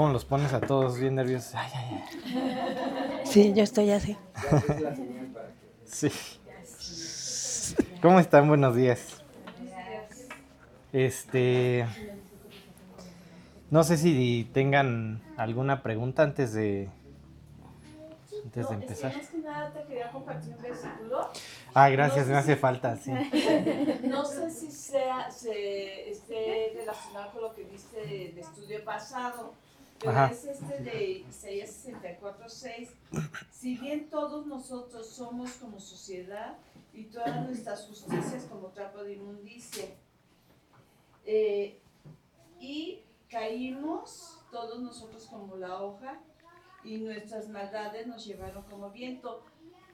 ¿Cómo los pones a todos bien nerviosos? Ay, ay, ay. Sí, yo estoy así. Sí. ¿Cómo están? Buenos días. Este. No sé si tengan alguna pregunta antes de. Antes de empezar. Que nada te quería compartir un versículo. Ah, gracias, me hace falta, sí. No sé si sea, se esté relacionado con lo que viste del estudio pasado, pero es este de Isaías 64, 6. Si bien todos nosotros somos como sociedad y todas nuestras justicias como trapo de inmundicia, eh, y caímos todos nosotros como la hoja y nuestras maldades nos llevaron como viento.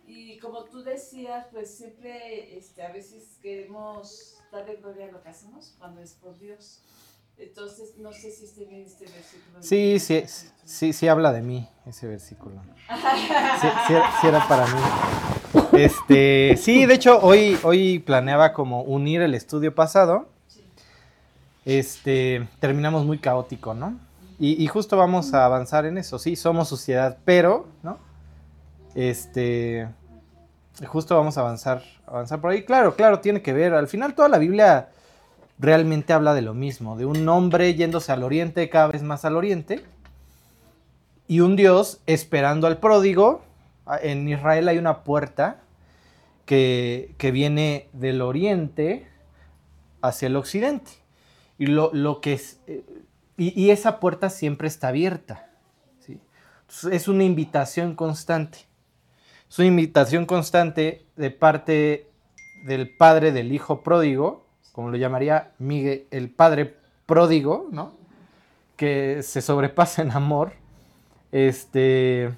Y como tú decías, pues siempre este, a veces queremos darle gloria a lo que hacemos cuando es por Dios. Entonces, no sé si esté bien este versículo. Sí, sí, sí, sí habla de mí ese versículo. Sí, sí, sí era para mí. Este, sí, de hecho, hoy, hoy planeaba como unir el estudio pasado. Este, terminamos muy caótico, ¿no? Y, y justo vamos a avanzar en eso. Sí, somos sociedad, pero, ¿no? Este, justo vamos a avanzar, avanzar por ahí. Claro, claro, tiene que ver. Al final toda la Biblia realmente habla de lo mismo, de un hombre yéndose al oriente, cada vez más al oriente, y un Dios esperando al pródigo. Ah, En Israel hay una puerta que, que viene del oriente hacia el occidente. Y lo, lo que es. eh, y, y esa puerta siempre está abierta. ¿sí? Es una invitación constante. Es una invitación constante de parte del padre del hijo pródigo, como lo llamaría Miguel, el padre pródigo, ¿no? Que se sobrepasa en amor. Este.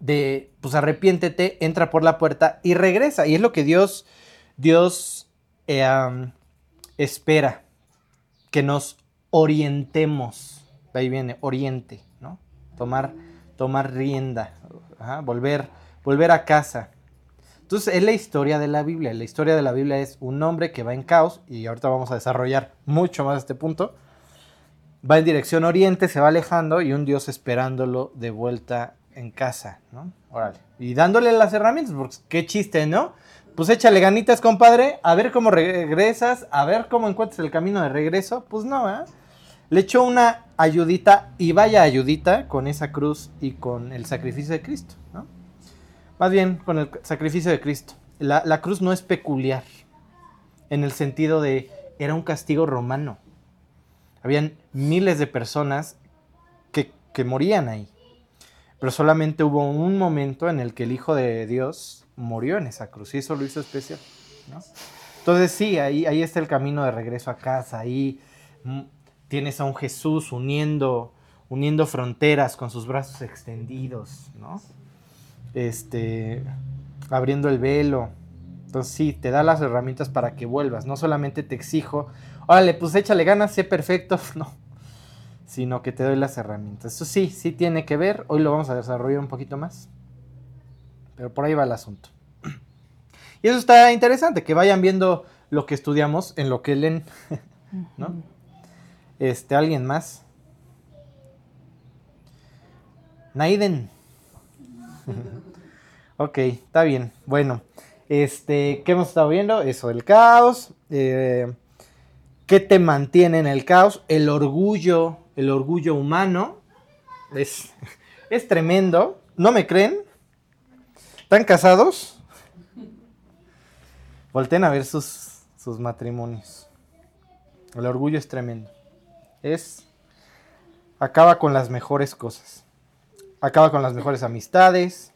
De, pues arrepiéntete, entra por la puerta y regresa. Y es lo que Dios, Dios eh, espera, que nos orientemos. Ahí viene, oriente, ¿no? Tomar, tomar rienda, volver, volver a casa. Entonces, es la historia de la Biblia. La historia de la Biblia es un hombre que va en caos, y ahorita vamos a desarrollar mucho más este punto. Va en dirección oriente, se va alejando, y un Dios esperándolo de vuelta en casa, ¿no? Órale. Y dándole las herramientas, porque qué chiste, ¿no? Pues échale ganitas, compadre, a ver cómo regresas, a ver cómo encuentras el camino de regreso. Pues no, ¿eh? Le echó una ayudita, y vaya ayudita, con esa cruz y con el sacrificio de Cristo, ¿no? Más bien con el sacrificio de Cristo. La, la cruz no es peculiar, en el sentido de era un castigo romano. Habían miles de personas que, que morían ahí. Pero solamente hubo un momento en el que el Hijo de Dios murió en esa cruz y eso lo hizo especial. ¿no? Entonces sí, ahí, ahí está el camino de regreso a casa. Ahí mm, tienes a un Jesús uniendo, uniendo fronteras con sus brazos extendidos, ¿no? Este, abriendo el velo. Entonces sí, te da las herramientas para que vuelvas. No solamente te exijo, órale, pues échale ganas, sé perfecto. No, sino que te doy las herramientas. Eso sí, sí tiene que ver. Hoy lo vamos a desarrollar un poquito más. Pero por ahí va el asunto. Y eso está interesante, que vayan viendo lo que estudiamos en lo que leen. ¿No? Este, ¿alguien más? Naiden. ok, está bien. Bueno, este, ¿qué hemos estado viendo? Eso, el caos. eh, ¿Qué te mantiene en el caos? El orgullo, el orgullo humano. Es, es tremendo. ¿No me creen? ¿Están casados? Volten a ver sus, sus matrimonios. El orgullo es tremendo. Es. Acaba con las mejores cosas. Acaba con las mejores amistades.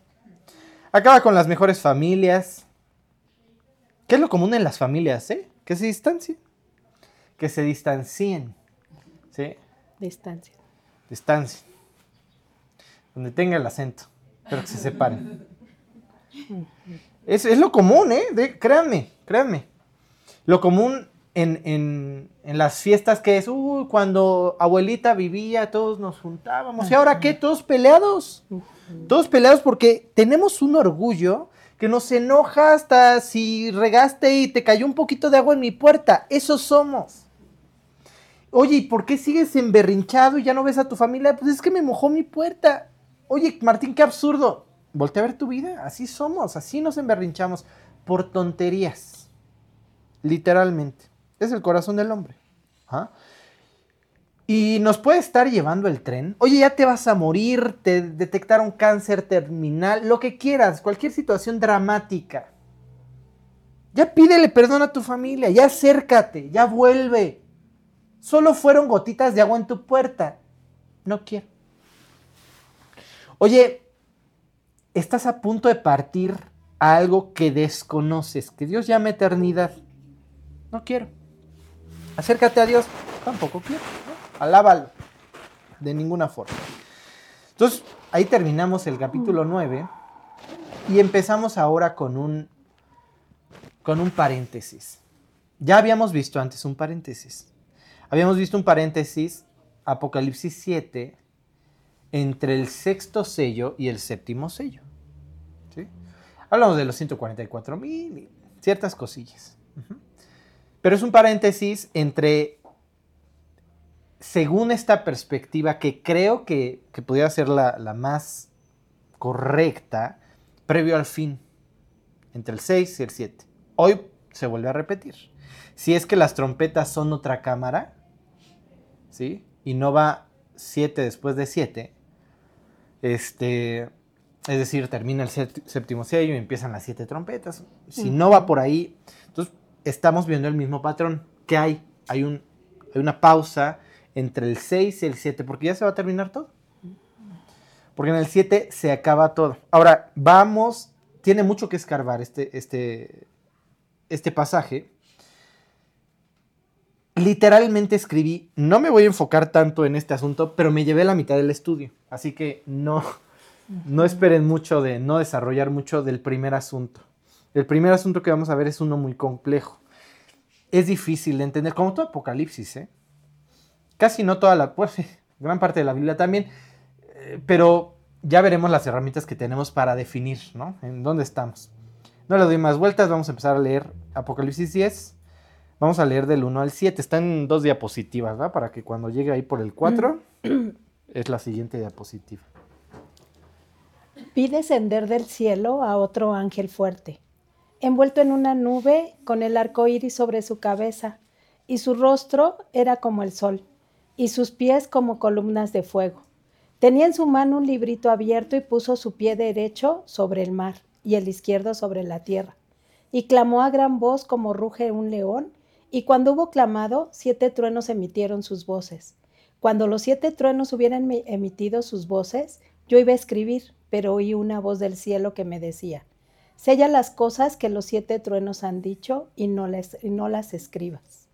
Acaba con las mejores familias. ¿Qué es lo común en las familias, eh? Que se distancien. Que se distancien. ¿Sí? Distancia. Distancien. Donde tenga el acento. Pero que se separen. Es, es lo común, ¿eh? De- créanme, créanme. Lo común en, en- en las fiestas que es, uy, cuando abuelita vivía, todos nos juntábamos. ¿Y ahora qué? Todos peleados. Todos peleados porque tenemos un orgullo que nos enoja hasta si regaste y te cayó un poquito de agua en mi puerta. Eso somos. Oye, ¿y por qué sigues emberrinchado y ya no ves a tu familia? Pues es que me mojó mi puerta. Oye, Martín, qué absurdo. Voltea a ver tu vida. Así somos, así nos emberrinchamos. Por tonterías. Literalmente. Es el corazón del hombre. ¿Ah? Y nos puede estar llevando el tren. Oye, ya te vas a morir, te detectaron cáncer terminal, lo que quieras, cualquier situación dramática. Ya pídele perdón a tu familia, ya acércate, ya vuelve. Solo fueron gotitas de agua en tu puerta. No quiero. Oye, estás a punto de partir a algo que desconoces, que Dios llama eternidad. No quiero. Acércate a Dios. Tampoco quiero. Alábalo. De ninguna forma. Entonces, ahí terminamos el capítulo 9 y empezamos ahora con un con un paréntesis. Ya habíamos visto antes un paréntesis. Habíamos visto un paréntesis, Apocalipsis 7, entre el sexto sello y el séptimo sello. ¿sí? Hablamos de los 144 mil y ciertas cosillas. Pero es un paréntesis entre, según esta perspectiva, que creo que, que podría ser la, la más correcta, previo al fin, entre el 6 y el 7. Hoy se vuelve a repetir. Si es que las trompetas son otra cámara, ¿sí? Y no va 7 después de 7. Este, es decir, termina el séptimo sello y empiezan las siete trompetas. Si no va por ahí, entonces estamos viendo el mismo patrón. ¿Qué hay? Hay, un, hay una pausa entre el 6 y el 7, porque ya se va a terminar todo. Porque en el 7 se acaba todo. Ahora, vamos, tiene mucho que escarbar este, este, este pasaje, literalmente escribí, no me voy a enfocar tanto en este asunto, pero me llevé la mitad del estudio, así que no, no esperen mucho de, no desarrollar mucho del primer asunto. El primer asunto que vamos a ver es uno muy complejo. Es difícil de entender, como todo Apocalipsis, ¿eh? Casi no toda la, pues, gran parte de la Biblia también, eh, pero ya veremos las herramientas que tenemos para definir, ¿no? En dónde estamos. No le doy más vueltas, vamos a empezar a leer Apocalipsis 10, Vamos a leer del 1 al 7. Está en dos diapositivas, ¿verdad? Para que cuando llegue ahí por el 4 es la siguiente diapositiva. Vi descender del cielo a otro ángel fuerte, envuelto en una nube con el arco iris sobre su cabeza, y su rostro era como el sol, y sus pies como columnas de fuego. Tenía en su mano un librito abierto y puso su pie derecho sobre el mar y el izquierdo sobre la tierra, y clamó a gran voz como ruge un león, y cuando hubo clamado, siete truenos emitieron sus voces. Cuando los siete truenos hubieran emitido sus voces, yo iba a escribir, pero oí una voz del cielo que me decía, Sella las cosas que los siete truenos han dicho y no, y no las escribas.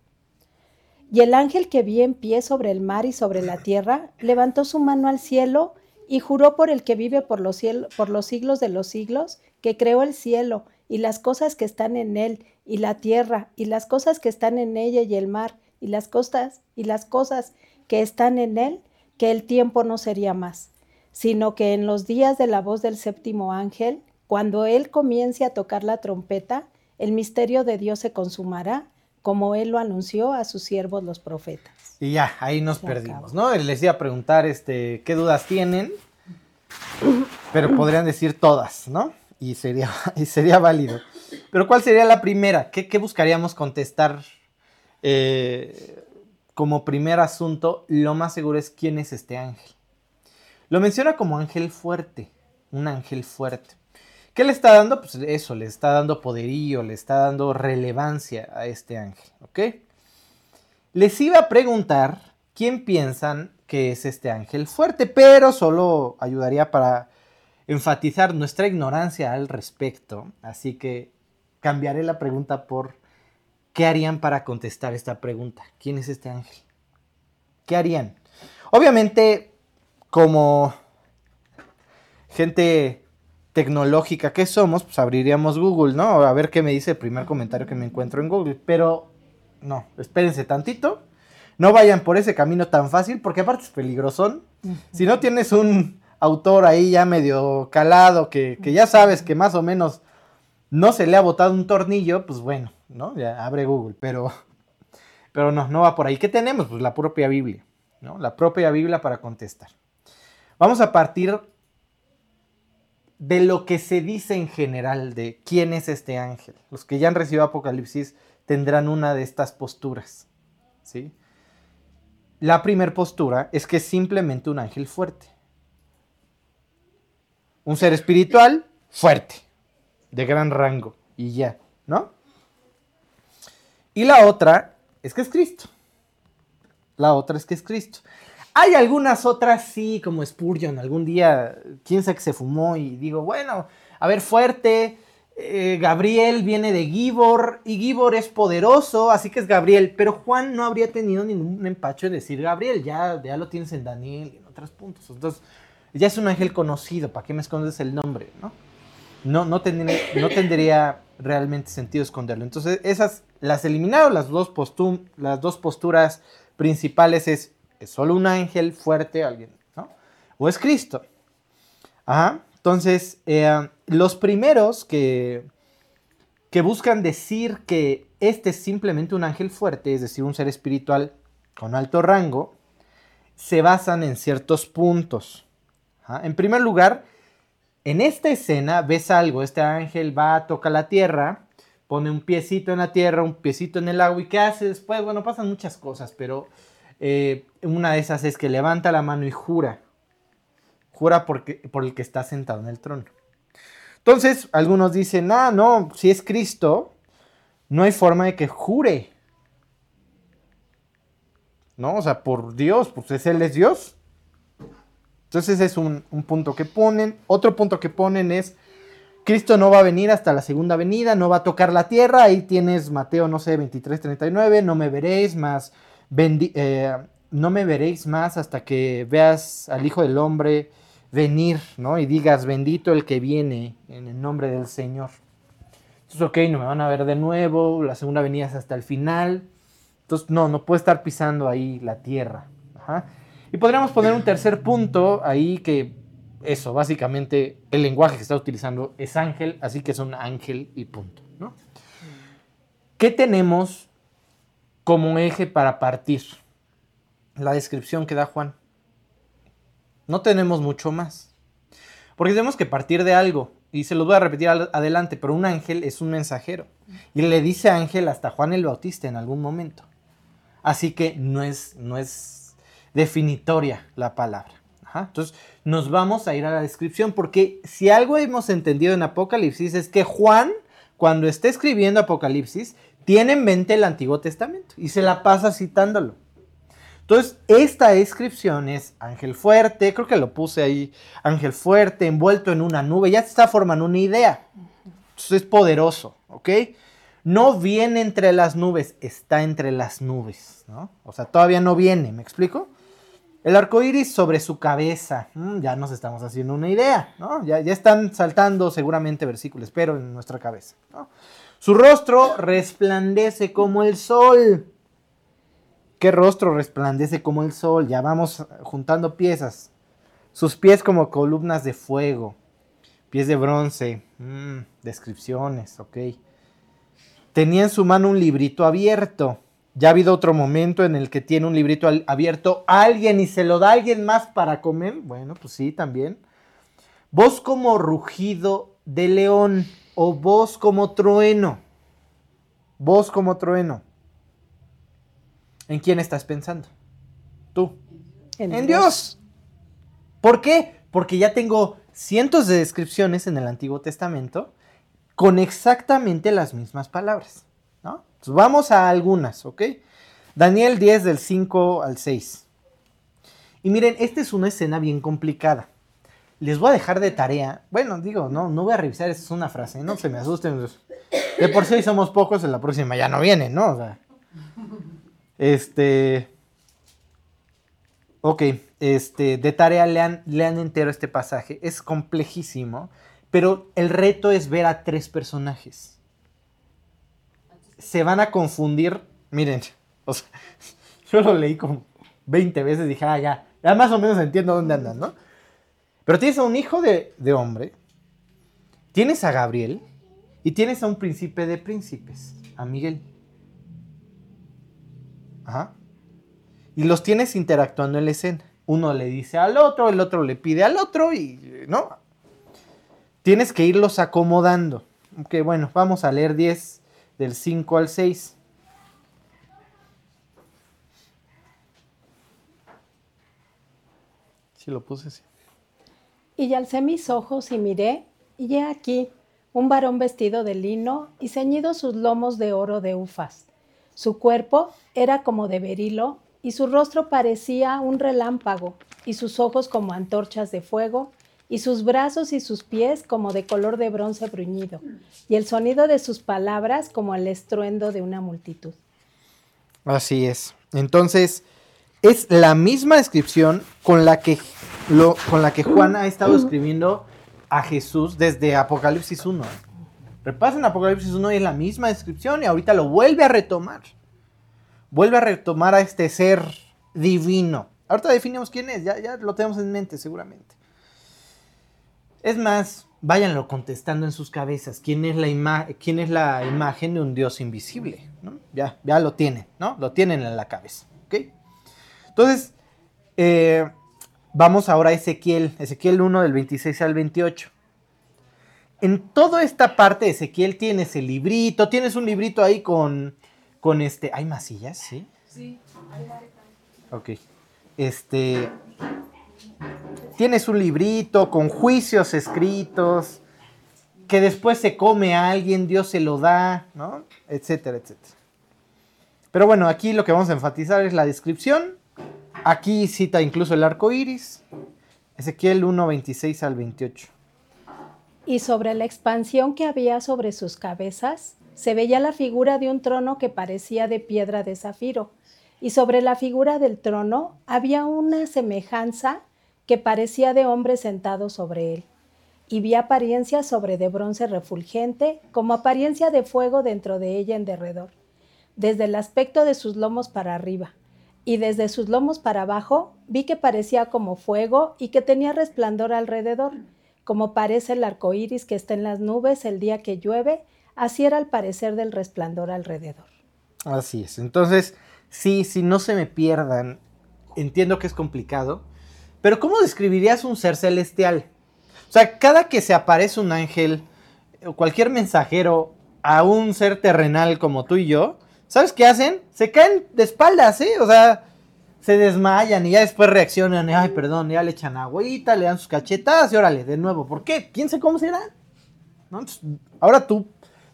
Y el ángel que vi en pie sobre el mar y sobre la tierra, levantó su mano al cielo y juró por el que vive por los, por los siglos de los siglos, que creó el cielo y las cosas que están en él, y la tierra, y las cosas que están en ella, y el mar, y las costas, y las cosas que están en él, que el tiempo no sería más, sino que en los días de la voz del séptimo ángel, cuando él comience a tocar la trompeta, el misterio de Dios se consumará, como él lo anunció a sus siervos los profetas. Y ya, ahí nos perdimos, ¿no? Les iba a preguntar este, qué dudas tienen, pero podrían decir todas, ¿no? y sería, y sería válido. Pero ¿cuál sería la primera? ¿Qué, buscaríamos contestar eh, como primer asunto? Lo más seguro es quién es este ángel. Lo menciona como ángel fuerte, un ángel fuerte. ¿Qué le está dando? Pues eso, le está dando poderío, le está dando relevancia a este ángel, ¿ok? Les iba a preguntar quién piensan que es este ángel fuerte, pero solo ayudaría para enfatizar nuestra ignorancia al respecto, así que cambiaré la pregunta por ¿qué harían para contestar esta pregunta? ¿Quién es este ángel? ¿Qué harían? Obviamente, como gente tecnológica que somos, pues abriríamos Google, ¿no? A ver qué me dice el primer comentario que me encuentro en Google. Pero no, espérense tantito. No vayan por ese camino tan fácil, porque aparte es peligroso. Si no tienes un autor ahí ya medio calado, que, ya sabes que más o menos no se le ha botado un tornillo, pues bueno, ¿no? Ya abre Google, pero Pero no, no va por ahí. ¿Qué tenemos? Pues la propia Biblia, ¿no? La propia Biblia para contestar. Vamos a partir de lo que se dice en general de quién es este ángel. Los que ya han recibido Apocalipsis tendrán una de estas posturas, ¿sí? La primera postura es que es simplemente un ángel fuerte. Un ser espiritual fuerte, de gran rango, y ya, ¿no? Y la otra es que es Cristo. La otra es que es Cristo. Hay algunas otras, sí, como Spurgeon, algún día, quién sabe que se fumó y digo, bueno, a ver, fuerte, eh, Gabriel viene de Gibor y Gibor es poderoso, así que es Gabriel, pero Juan no habría tenido ningún empacho de decir Gabriel, ya, ya lo tienes en Daniel y en otros puntos. Entonces, ya es un ángel conocido, ¿para qué me escondes el nombre? No, no, no, tendría, no tendría realmente sentido esconderlo. Entonces, esas las eliminaron, las dos, postum, las dos posturas principales es, es solo un ángel fuerte, alguien, ¿no? O es Cristo. Entonces, eh, los primeros que, que buscan decir que este es simplemente un ángel fuerte, es decir, un ser espiritual con alto rango, se basan en ciertos puntos. En primer lugar, en esta escena ves algo, este ángel va, toca la tierra, pone un piecito en la tierra, un piecito en el agua, ¿y qué hace después? Bueno, pasan muchas cosas, pero eh, una de esas es que levanta la mano y jura jura porque, por el que está sentado en el trono. Entonces, algunos dicen, ah, no, si es Cristo, no hay forma de que jure. ¿No? O sea, por Dios, pues es Él es Dios. Entonces es un, punto que ponen. Otro punto que ponen es, Cristo no va a venir hasta la segunda venida, no va a tocar la tierra. Ahí tienes Mateo, no sé, 23, 39, no me veréis más, eh, no me veréis más hasta que veas al Hijo del Hombre venir, ¿no? Y digas, bendito el que viene en el nombre del Señor. Entonces, ok, no me van a ver de nuevo, la segunda venida es hasta el final. Entonces, no, no puede estar pisando ahí la tierra. Y podríamos poner un tercer punto ahí que eso, básicamente el lenguaje que está utilizando es ángel, así que es un ángel y punto. ¿no? ¿Qué tenemos como eje para partir? La descripción que da Juan. No tenemos mucho más. Porque tenemos que partir de algo. Y se lo voy a repetir adelante, pero un ángel es un mensajero. Y le dice ángel hasta Juan el Bautista en algún momento. Así que no es, no es definitoria la palabra. Entonces nos vamos a ir a la descripción porque si algo hemos entendido en Apocalipsis es que Juan, cuando está escribiendo Apocalipsis, tiene en mente el Antiguo Testamento y se la pasa citándolo. Entonces, esta descripción es ángel fuerte, creo que lo puse ahí, ángel fuerte, envuelto en una nube, ya te está formando una idea. Entonces es poderoso, ¿ok? No viene entre las nubes, está entre las nubes, ¿no? O sea, todavía no viene, ¿me explico? El arco iris sobre su cabeza, mm, ya nos estamos haciendo una idea, ¿no? Ya, ya están saltando seguramente versículos, pero en nuestra cabeza, ¿no? Su rostro resplandece como el sol. Qué rostro resplandece como el sol. Ya vamos juntando piezas. Sus pies como columnas de fuego. Pies de bronce. Mm, descripciones, ok. Tenía en su mano un librito abierto. Ya ha habido otro momento en el que tiene un librito abierto alguien y se lo da a alguien más para comer. Bueno, pues sí, también. Voz como rugido de león o voz como trueno. Voz como trueno. ¿En quién estás pensando? Tú. En, Dios. ¿Por qué? Porque ya tengo cientos de descripciones en el Antiguo Testamento con exactamente las mismas palabras. ¿no? vamos a algunas, ¿ok? Daniel 10 del 5 al 6. Y miren, esta es una escena bien complicada. Les voy a dejar de tarea. Bueno, digo, no, no voy a revisar, esta es una frase, no se me asusten. De por sí somos pocos, en la próxima ya no vienen, ¿no? O sea, este. Ok, este, de tarea lean, lean entero este pasaje. Es complejísimo, pero el reto es ver a tres personajes. Se van a confundir. Miren, o sea, yo lo leí como 20 veces y dije, ah, ya, ya más o menos entiendo dónde andan, ¿no? Pero tienes a un hijo de, de hombre, tienes a Gabriel y tienes a un príncipe de príncipes, a Miguel. Ajá. Y los tienes interactuando en la escena. Uno le dice al otro, el otro le pide al otro y, ¿no? Tienes que irlos acomodando. Ok, bueno, vamos a leer 10 del 5 al 6. Sí, lo puse así. Y alcé mis ojos y miré, y he aquí un varón vestido de lino y ceñido sus lomos de oro de ufas. Su cuerpo era como de berilo, y su rostro parecía un relámpago, y sus ojos como antorchas de fuego, y sus brazos y sus pies como de color de bronce bruñido, y el sonido de sus palabras como el estruendo de una multitud. Así es. Entonces, es la misma descripción con la que, lo, con la que Juan ha estado escribiendo a Jesús desde Apocalipsis 1. Repasen Apocalipsis 1 y es la misma descripción y ahorita lo vuelve a retomar. Vuelve a retomar a este ser divino. Ahorita definimos quién es, ya, ya lo tenemos en mente seguramente. Es más, váyanlo contestando en sus cabezas. ¿Quién es la, quién es la imagen de un Dios invisible? ¿no? Ya, ya lo tienen, ¿no? Lo tienen en la cabeza. ¿ok? Entonces, eh, vamos ahora a Ezequiel, Ezequiel 1 del 26 al 28. En toda esta parte de Ezequiel tienes el librito, tienes un librito ahí con, con este, ¿hay masillas? Sí. Sí. Ok. Este, tienes un librito con juicios escritos, que después se come a alguien, Dios se lo da, ¿no? Etcétera, etcétera. Pero bueno, aquí lo que vamos a enfatizar es la descripción Aquí cita incluso el arco iris. Ezequiel 1, 26 al 28. Y sobre la expansión que había sobre sus cabezas, se veía la figura de un trono que parecía de piedra de zafiro. Y sobre la figura del trono había una semejanza que parecía de hombre sentado sobre él. Y vi apariencia sobre de bronce refulgente, como apariencia de fuego dentro de ella en derredor, desde el aspecto de sus lomos para arriba y desde sus lomos para abajo vi que parecía como fuego y que tenía resplandor alrededor, como parece el arco iris que está en las nubes el día que llueve, así era el parecer del resplandor alrededor. Así es. Entonces, sí, si no se me pierdan, entiendo que es complicado, pero ¿cómo describirías un ser celestial? O sea, cada que se aparece un ángel o cualquier mensajero a un ser terrenal como tú y yo, ¿Sabes qué hacen? Se caen de espaldas, ¿eh? O sea, se desmayan y ya después reaccionan. Ay, perdón, ya le echan agüita, le dan sus cachetadas y órale, de nuevo. ¿Por qué? ¿Quién sabe cómo será? ¿No? ahora tú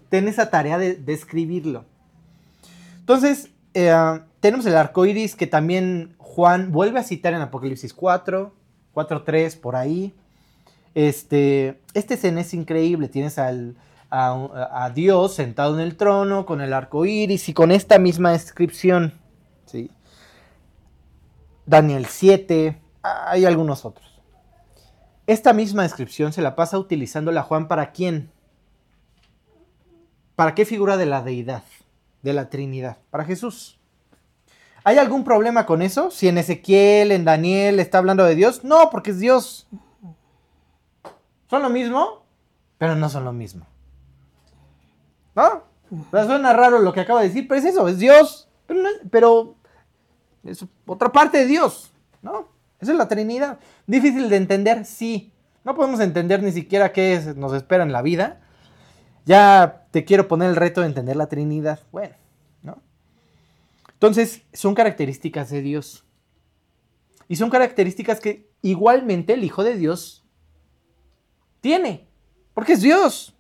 ten esa tarea de describirlo. Entonces, eh, tenemos el arco iris que también Juan vuelve a citar en Apocalipsis 4, 4, 3, por ahí. Este, este escena es increíble. Tienes al, a, Dios sentado en el trono con el arco iris y con esta misma descripción. ¿sí? Daniel 7, hay algunos otros. Esta misma descripción se la pasa utilizando la Juan para quién? ¿Para qué figura de la deidad? De la Trinidad. Para Jesús. ¿Hay algún problema con eso? Si en Ezequiel, en Daniel está hablando de Dios. No, porque es Dios. Son lo mismo, pero no son lo mismo. ¿No? suena raro lo que acaba de decir, pero es eso, es Dios. Pero, es otra parte de Dios, ¿no? Esa es la Trinidad. Difícil de entender, sí. No podemos entender ni siquiera qué nos espera en la vida. Ya te quiero poner el reto de entender la Trinidad. Bueno, ¿no? Entonces, son características de Dios. Y son características que igualmente el Hijo de Dios tiene. Porque es Dios.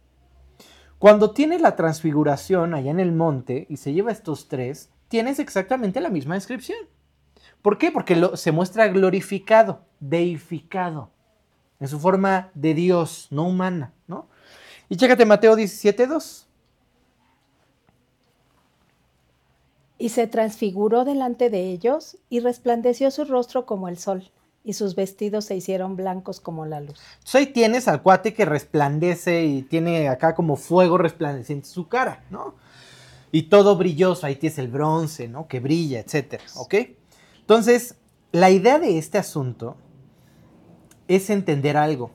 Cuando tienes la transfiguración allá en el monte y se lleva estos tres, tienes exactamente la misma descripción. ¿Por qué? Porque se muestra glorificado, deificado, en su forma de Dios, no humana, ¿no? Y chécate Mateo 17.2. Y se transfiguró delante de ellos y resplandeció su rostro como el sol y sus vestidos se hicieron blancos como la luz. Entonces ahí tienes al cuate que resplandece y tiene acá como fuego resplandeciente su cara, ¿no? Y todo brilloso, ahí tienes el bronce, ¿no? Que brilla, etcétera, ¿ok? Entonces, la idea de este asunto es entender algo.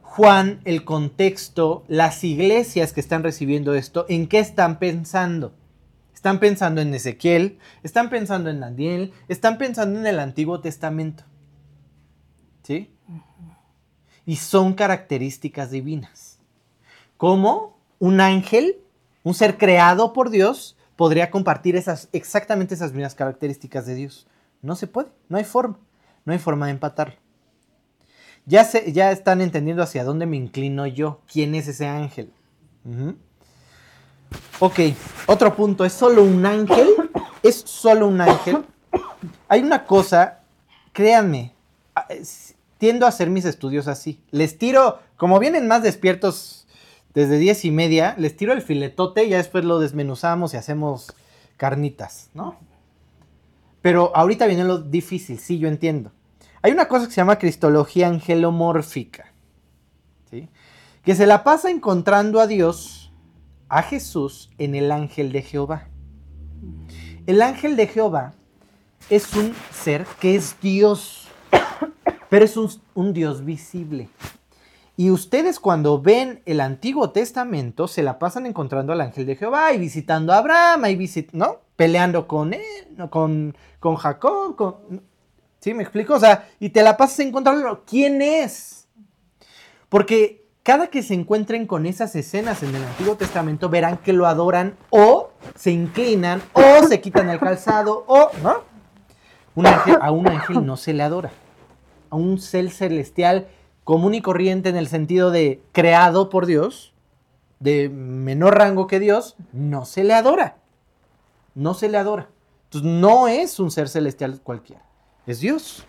Juan, el contexto, las iglesias que están recibiendo esto, ¿en qué están pensando? Están pensando en Ezequiel, están pensando en Daniel, están pensando en el Antiguo Testamento. ¿Sí? Y son características divinas. ¿Cómo un ángel, un ser creado por Dios, podría compartir esas, exactamente esas mismas características de Dios? No se puede, no hay forma, no hay forma de empatarlo. Ya, se, ya están entendiendo hacia dónde me inclino yo, quién es ese ángel. Ujú. Ok, otro punto, ¿es solo un ángel? ¿Es solo un ángel? Hay una cosa, créanme, tiendo a hacer mis estudios así. Les tiro, como vienen más despiertos desde diez y media, les tiro el filetote y ya después lo desmenuzamos y hacemos carnitas, ¿no? Pero ahorita viene lo difícil, sí, yo entiendo. Hay una cosa que se llama cristología angelomórfica. Que se la pasa encontrando a Dios, a Jesús, en el ángel de Jehová. El ángel de Jehová es un ser que es Dios, pero es un, Dios visible. Y ustedes cuando ven el Antiguo Testamento se la pasan encontrando al ángel de Jehová y visitando a Abraham, y visit ¿no? Peleando con él, con, con Jacob, con... ¿Sí me explico? O sea, y te la pasas encontrando. ¿Quién es? Porque cada que se encuentren con esas escenas en el Antiguo Testamento verán que lo adoran o se inclinan o se quitan el calzado o, ¿no? Un ángel- a un ángel no se le adora. A un ser celestial común y corriente en el sentido de creado por Dios, de menor rango que Dios, no se le adora. No se le adora. Entonces no es un ser celestial cualquiera, es Dios.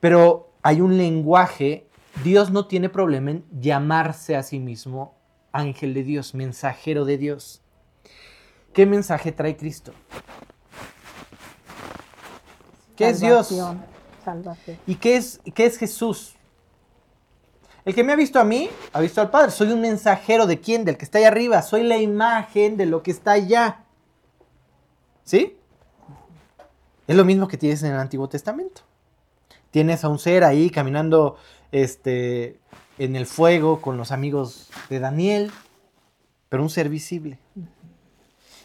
Pero hay un lenguaje, Dios no tiene problema en llamarse a sí mismo ángel de Dios, mensajero de Dios. ¿Qué mensaje trae Cristo? ¿Qué es Dios? ¿Y qué es, qué es Jesús? El que me ha visto a mí, ha visto al Padre. Soy un mensajero de quién? Del que está allá arriba. Soy la imagen de lo que está allá. ¿Sí? Es lo mismo que tienes en el Antiguo Testamento. Tienes a un ser ahí caminando este, en el fuego con los amigos de Daniel, pero un ser visible.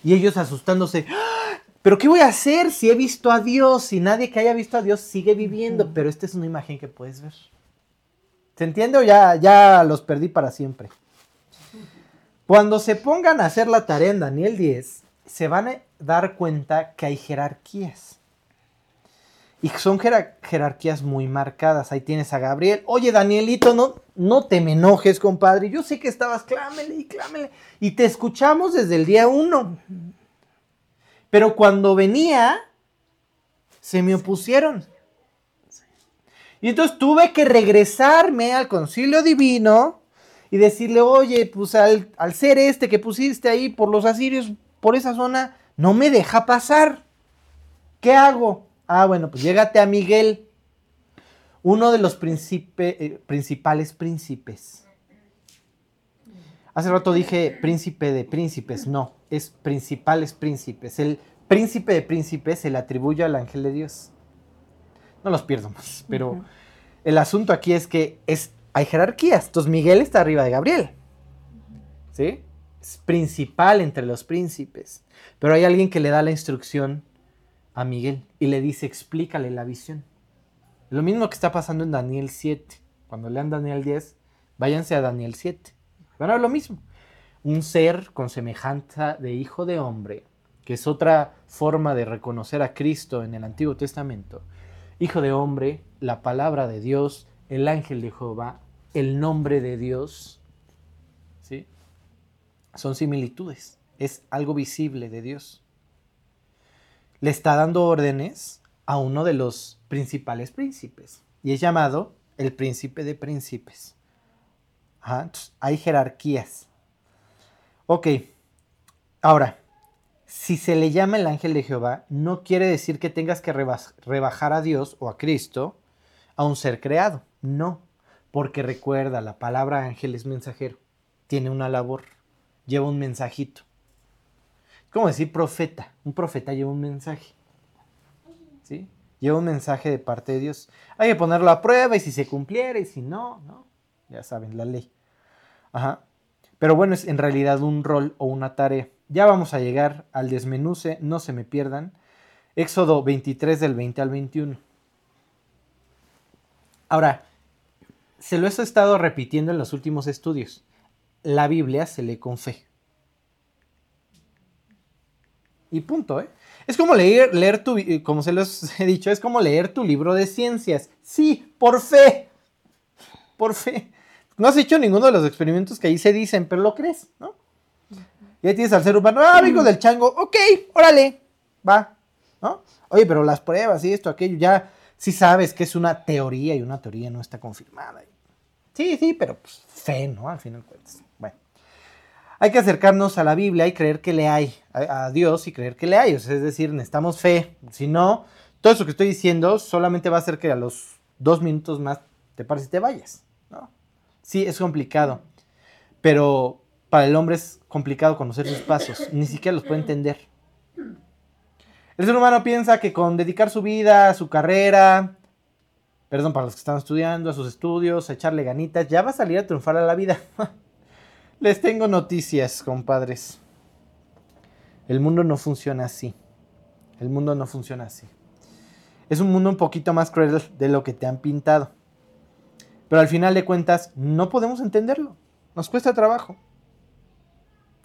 Y ellos asustándose. ¡Ah! ¿Pero qué voy a hacer si he visto a Dios? Y nadie que haya visto a Dios sigue viviendo. Pero esta es una imagen que puedes ver. ¿Se entiende o ya, ya los perdí para siempre? Cuando se pongan a hacer la tarea en Daniel 10, se van a dar cuenta que hay jerarquías. Y son jerar- jerarquías muy marcadas. Ahí tienes a Gabriel. Oye, Danielito, no, no te me enojes, compadre. Yo sé que estabas clámele y clámele. Y te escuchamos desde el día uno. Pero cuando venía, se me opusieron. Y entonces tuve que regresarme al concilio divino y decirle, oye, pues al, al ser este que pusiste ahí por los asirios, por esa zona, no me deja pasar. ¿Qué hago? Ah, bueno, pues llégate a Miguel, uno de los príncipe- eh, principales príncipes. Hace rato dije príncipe de príncipes, no, es principales príncipes. El príncipe de príncipes se le atribuye al ángel de Dios. No los pierdo más, pero el asunto aquí es que es, hay jerarquías. Entonces Miguel está arriba de Gabriel. ¿Sí? Es principal entre los príncipes. Pero hay alguien que le da la instrucción a Miguel y le dice, explícale la visión. Lo mismo que está pasando en Daniel 7. Cuando lean Daniel 10, váyanse a Daniel 7. Van a lo mismo. Un ser con semejanza de hijo de hombre, que es otra forma de reconocer a Cristo en el Antiguo Testamento. Hijo de hombre, la palabra de Dios, el ángel de Jehová, el nombre de Dios. ¿Sí? Son similitudes. Es algo visible de Dios. Le está dando órdenes a uno de los principales príncipes. Y es llamado el príncipe de príncipes. Ajá, hay jerarquías. Ok. Ahora, si se le llama el ángel de Jehová, no quiere decir que tengas que rebajar a Dios o a Cristo a un ser creado. No. Porque recuerda, la palabra ángel es mensajero. Tiene una labor. Lleva un mensajito. Es como decir profeta. Un profeta lleva un mensaje. ¿Sí? Lleva un mensaje de parte de Dios. Hay que ponerlo a prueba y si se cumpliera y si no, no. Ya saben, la ley. Ajá. Pero bueno, es en realidad un rol o una tarea. Ya vamos a llegar al desmenuce, no se me pierdan. Éxodo 23 del 20 al 21. Ahora, se lo he estado repitiendo en los últimos estudios. La Biblia se lee con fe. Y punto, ¿eh? Es como leer, leer tu, eh, como se los he dicho, es como leer tu libro de ciencias. Sí, por fe. Por fe. No has hecho ninguno de los experimentos que ahí se dicen, pero lo crees, ¿no? Y ahí tienes al ser humano, ah, amigo del chango, ok, órale, va, ¿no? Oye, pero las pruebas y esto, aquello, ya sí sabes que es una teoría y una teoría no está confirmada. Sí, sí, pero pues fe, ¿no? Al final cuentas. Bueno, hay que acercarnos a la Biblia y creer que le hay, a, Dios y creer que le hay. es decir, necesitamos fe. Si no, todo eso que estoy diciendo solamente va a hacer que a los dos minutos más te pares y te vayas. Sí, es complicado, pero para el hombre es complicado conocer sus pasos, ni siquiera los puede entender. El ser humano piensa que con dedicar su vida, su carrera, perdón, para los que están estudiando, a sus estudios, a echarle ganitas, ya va a salir a triunfar a la vida. Les tengo noticias, compadres. El mundo no funciona así. El mundo no funciona así. Es un mundo un poquito más cruel de lo que te han pintado. Pero al final de cuentas, no podemos entenderlo. Nos cuesta trabajo.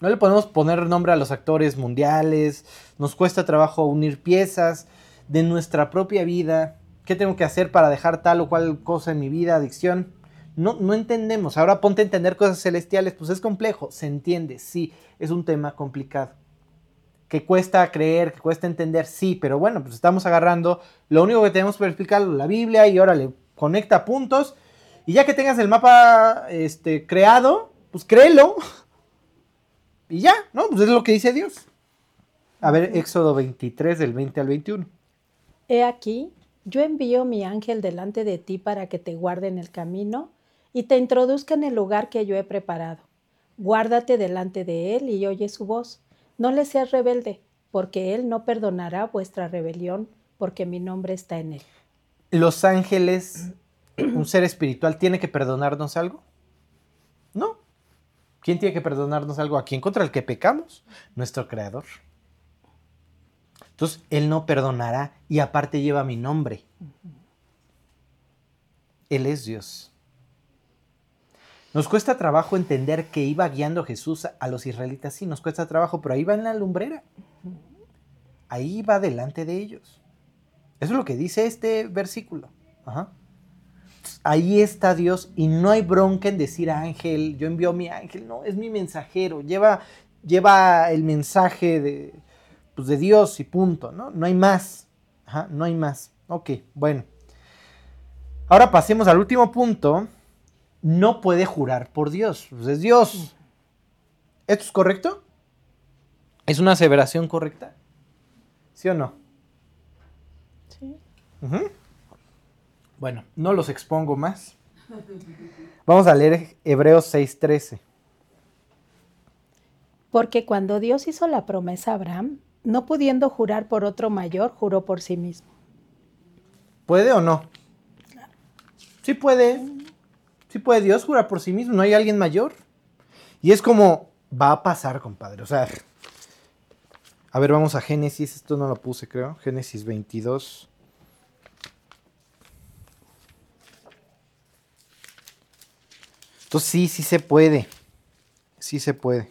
No le podemos poner nombre a los actores mundiales. Nos cuesta trabajo unir piezas de nuestra propia vida. ¿Qué tengo que hacer para dejar tal o cual cosa en mi vida? Adicción. No, no entendemos. Ahora ponte a entender cosas celestiales. Pues es complejo. Se entiende. Sí, es un tema complicado. Que cuesta creer, que cuesta entender. Sí, pero bueno, pues estamos agarrando. Lo único que tenemos para explicarlo, la Biblia. Y órale, conecta puntos y ya que tengas el mapa este, creado, pues créelo. Y ya, ¿no? Pues es lo que dice Dios. A ver, Éxodo 23, del 20 al 21. He aquí, yo envío mi ángel delante de ti para que te guarde en el camino y te introduzca en el lugar que yo he preparado. Guárdate delante de él y oye su voz. No le seas rebelde, porque él no perdonará vuestra rebelión, porque mi nombre está en él. Los ángeles un ser espiritual tiene que perdonarnos algo? No. ¿Quién tiene que perdonarnos algo? ¿A quién contra el que pecamos? Nuestro creador. Entonces, Él no perdonará y aparte lleva mi nombre. Él es Dios. Nos cuesta trabajo entender que iba guiando Jesús a los israelitas. Sí, nos cuesta trabajo, pero ahí va en la lumbrera. Ahí va delante de ellos. Eso es lo que dice este versículo. Ajá ahí está Dios y no hay bronca en decir ángel, yo envío mi ángel, no, es mi mensajero, lleva, lleva el mensaje de, pues, de Dios y punto, ¿no? No hay más, no hay más. Ok, bueno. Ahora pasemos al último punto. No puede jurar por Dios, pues es Dios. ¿Esto es correcto? ¿Es una aseveración correcta? ¿Sí o no? Sí. Bueno, no los expongo más. Vamos a leer Hebreos 6:13. Porque cuando Dios hizo la promesa a Abraham, no pudiendo jurar por otro mayor, juró por sí mismo. ¿Puede o no? Sí puede. Sí puede Dios jurar por sí mismo. No hay alguien mayor. Y es como va a pasar, compadre. O sea, a ver, vamos a Génesis. Esto no lo puse, creo. Génesis 22. Entonces sí, sí se puede. Sí se puede.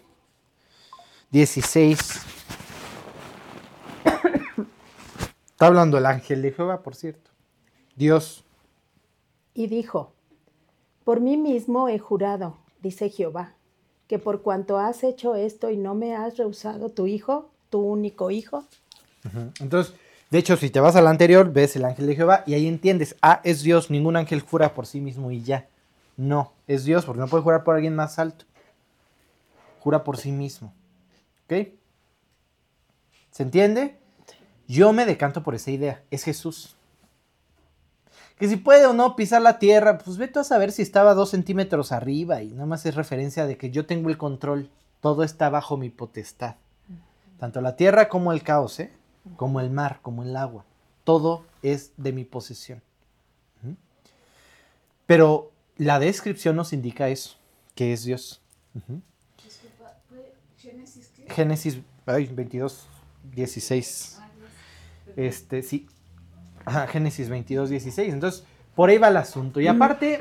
16. Está hablando el ángel de Jehová, por cierto. Dios. Y dijo, por mí mismo he jurado, dice Jehová, que por cuanto has hecho esto y no me has rehusado tu hijo, tu único hijo. Entonces, de hecho, si te vas al anterior, ves el ángel de Jehová y ahí entiendes, ah, es Dios, ningún ángel jura por sí mismo y ya. No, es Dios, porque no puede jurar por alguien más alto. Jura por sí mismo. ¿Ok? ¿Se entiende? Yo me decanto por esa idea. Es Jesús. Que si puede o no pisar la tierra, pues vete a saber si estaba dos centímetros arriba y nada más es referencia de que yo tengo el control. Todo está bajo mi potestad. Tanto la tierra como el caos, ¿eh? como el mar, como el agua. Todo es de mi posesión. Pero la descripción nos indica eso, que es Dios. Génesis, Génesis ay, 22, 16. Este, sí. Ajá, Génesis 22, 16. Entonces, por ahí va el asunto. Y aparte,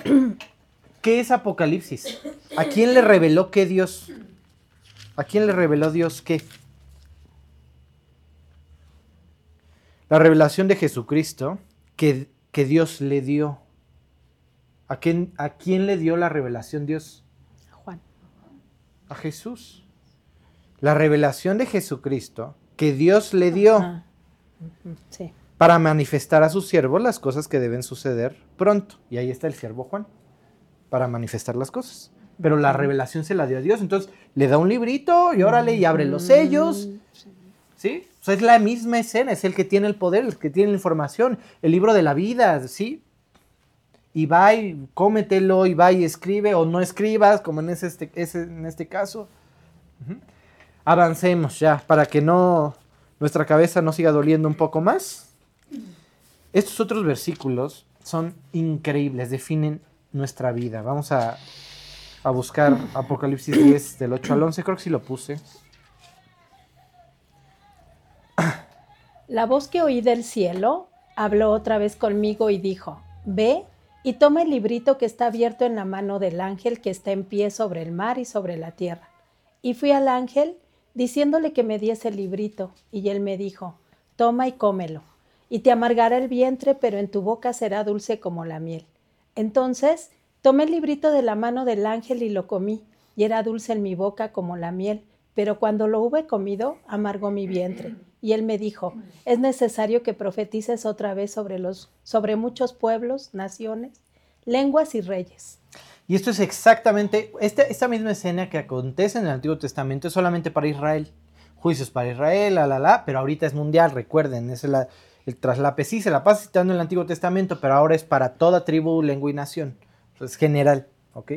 ¿qué es Apocalipsis? ¿A quién le reveló qué Dios? ¿A quién le reveló Dios qué? La revelación de Jesucristo que, que Dios le dio. ¿A quién, ¿A quién le dio la revelación Dios? Juan. A Jesús. La revelación de Jesucristo que Dios le dio Sí. para manifestar a su siervo las cosas que deben suceder pronto. Y ahí está el siervo Juan, para manifestar las cosas. Pero la revelación se la dio a Dios. Entonces le da un librito y órale y abre los sellos. ¿Sí? O sea, es la misma escena, es el que tiene el poder, el que tiene la información, el libro de la vida, ¿sí? Y va y cómetelo, y va y escribe, o no escribas, como en, este, en este caso. Avancemos ya, para que no nuestra cabeza no siga doliendo un poco más. Estos otros versículos son increíbles, definen nuestra vida. Vamos a, a buscar Apocalipsis 10 del 8 al 11, creo que sí lo puse. La voz que oí del cielo habló otra vez conmigo y dijo, Ve y toma el librito que está abierto en la mano del ángel que está en pie sobre el mar y sobre la tierra. Y fui al ángel diciéndole que me diese el librito, y él me dijo, Toma y cómelo, y te amargará el vientre, pero en tu boca será dulce como la miel. Entonces tomé el librito de la mano del ángel y lo comí, y era dulce en mi boca como la miel, pero cuando lo hube comido, amargó mi vientre. Y él me dijo, es necesario que profetices otra vez sobre, los, sobre muchos pueblos, naciones, lenguas y reyes. Y esto es exactamente, esta, esta misma escena que acontece en el Antiguo Testamento es solamente para Israel. Juicios para Israel, la, la, la, pero ahorita es mundial, recuerden, es el traslape. Sí, se la pasa citando en el Antiguo Testamento, pero ahora es para toda tribu, lengua y nación. Es general, ¿ok?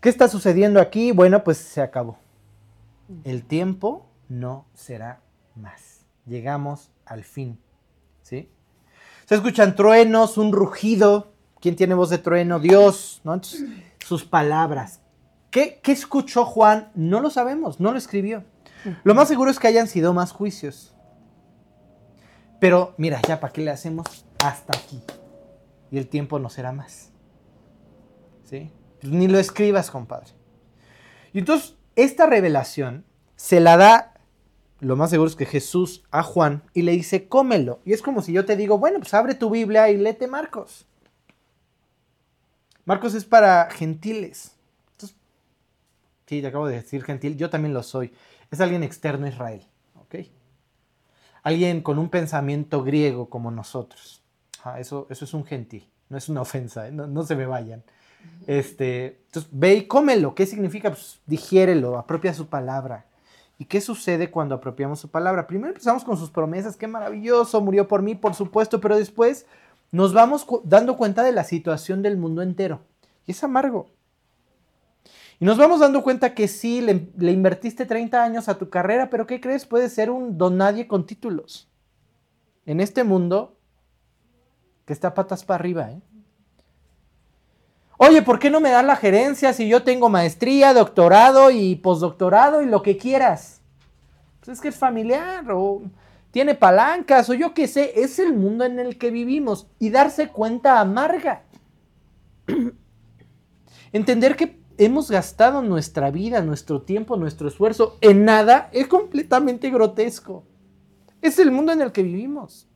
¿Qué está sucediendo aquí? Bueno, pues se acabó. El tiempo no será más. Llegamos al fin, ¿sí? Se escuchan truenos, un rugido. ¿Quién tiene voz de trueno? Dios, ¿no? Entonces, sus palabras. ¿Qué, qué escuchó Juan? No lo sabemos, no lo escribió. Lo más seguro es que hayan sido más juicios. Pero mira, ya para qué le hacemos hasta aquí. Y el tiempo no será más. ¿Sí? Pues ni lo escribas, compadre. Y entonces, esta revelación se la da, lo más seguro es que Jesús a Juan y le dice, cómelo. Y es como si yo te digo, bueno, pues abre tu Biblia y léete Marcos. Marcos es para gentiles. Entonces, sí, te acabo de decir gentil, yo también lo soy. Es alguien externo a Israel, ¿ok? Alguien con un pensamiento griego como nosotros. Ah, eso, eso es un gentil, no es una ofensa, ¿eh? no, no se me vayan. Este, entonces, ve y cómelo. ¿Qué significa? Pues digiérelo, apropia su palabra. ¿Y qué sucede cuando apropiamos su palabra? Primero empezamos con sus promesas, qué maravilloso, murió por mí, por supuesto, pero después nos vamos dando cuenta de la situación del mundo entero. Y es amargo. Y nos vamos dando cuenta que sí, le, le invertiste 30 años a tu carrera, pero ¿qué crees? Puedes ser un don nadie con títulos. En este mundo que está patas para arriba, ¿eh? Oye, ¿por qué no me das la gerencia si yo tengo maestría, doctorado y postdoctorado y lo que quieras? Pues es que es familiar o tiene palancas o yo qué sé, es el mundo en el que vivimos y darse cuenta amarga. Entender que hemos gastado nuestra vida, nuestro tiempo, nuestro esfuerzo en nada es completamente grotesco. Es el mundo en el que vivimos.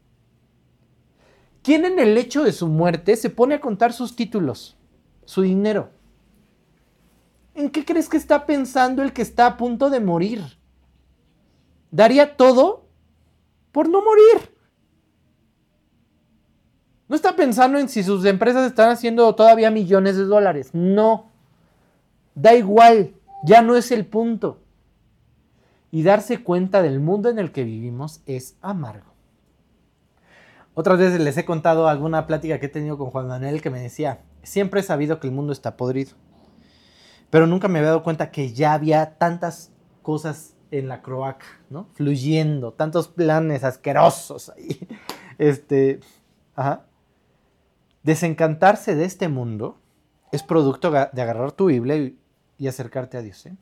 ¿Quién en el hecho de su muerte se pone a contar sus títulos, su dinero? ¿En qué crees que está pensando el que está a punto de morir? Daría todo por no morir. No está pensando en si sus empresas están haciendo todavía millones de dólares. No. Da igual. Ya no es el punto. Y darse cuenta del mundo en el que vivimos es amargo. Otras veces les he contado alguna plática que he tenido con Juan Manuel que me decía, siempre he sabido que el mundo está podrido. Pero nunca me había dado cuenta que ya había tantas cosas en la croaca, ¿no? Fluyendo, tantos planes asquerosos ahí. Este, ajá. Desencantarse de este mundo es producto de agarrar tu Biblia y, y acercarte a Dios, ¿eh?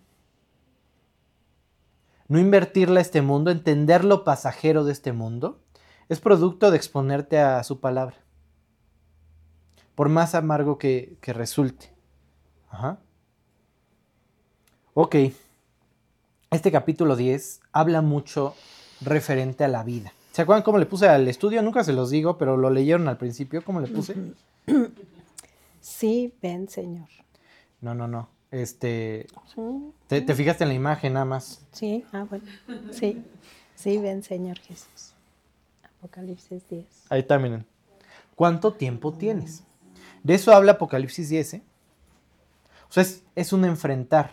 no invertirle a este mundo, entender lo pasajero de este mundo, es producto de exponerte a su palabra. Por más amargo que, que resulte. Ajá. Ok. Este capítulo 10 habla mucho referente a la vida. ¿Se acuerdan cómo le puse al estudio? Nunca se los digo, pero lo leyeron al principio. ¿Cómo le puse? Sí, ven, Señor. No, no, no. Este. Sí, Te, te fijaste en la imagen nada más. sí, ah, bueno. Sí, sí, ven, Señor Jesús. Apocalipsis 10. Ahí está, miren. ¿Cuánto tiempo tienes? De eso habla Apocalipsis 10, ¿eh? O sea, es, un enfrentar.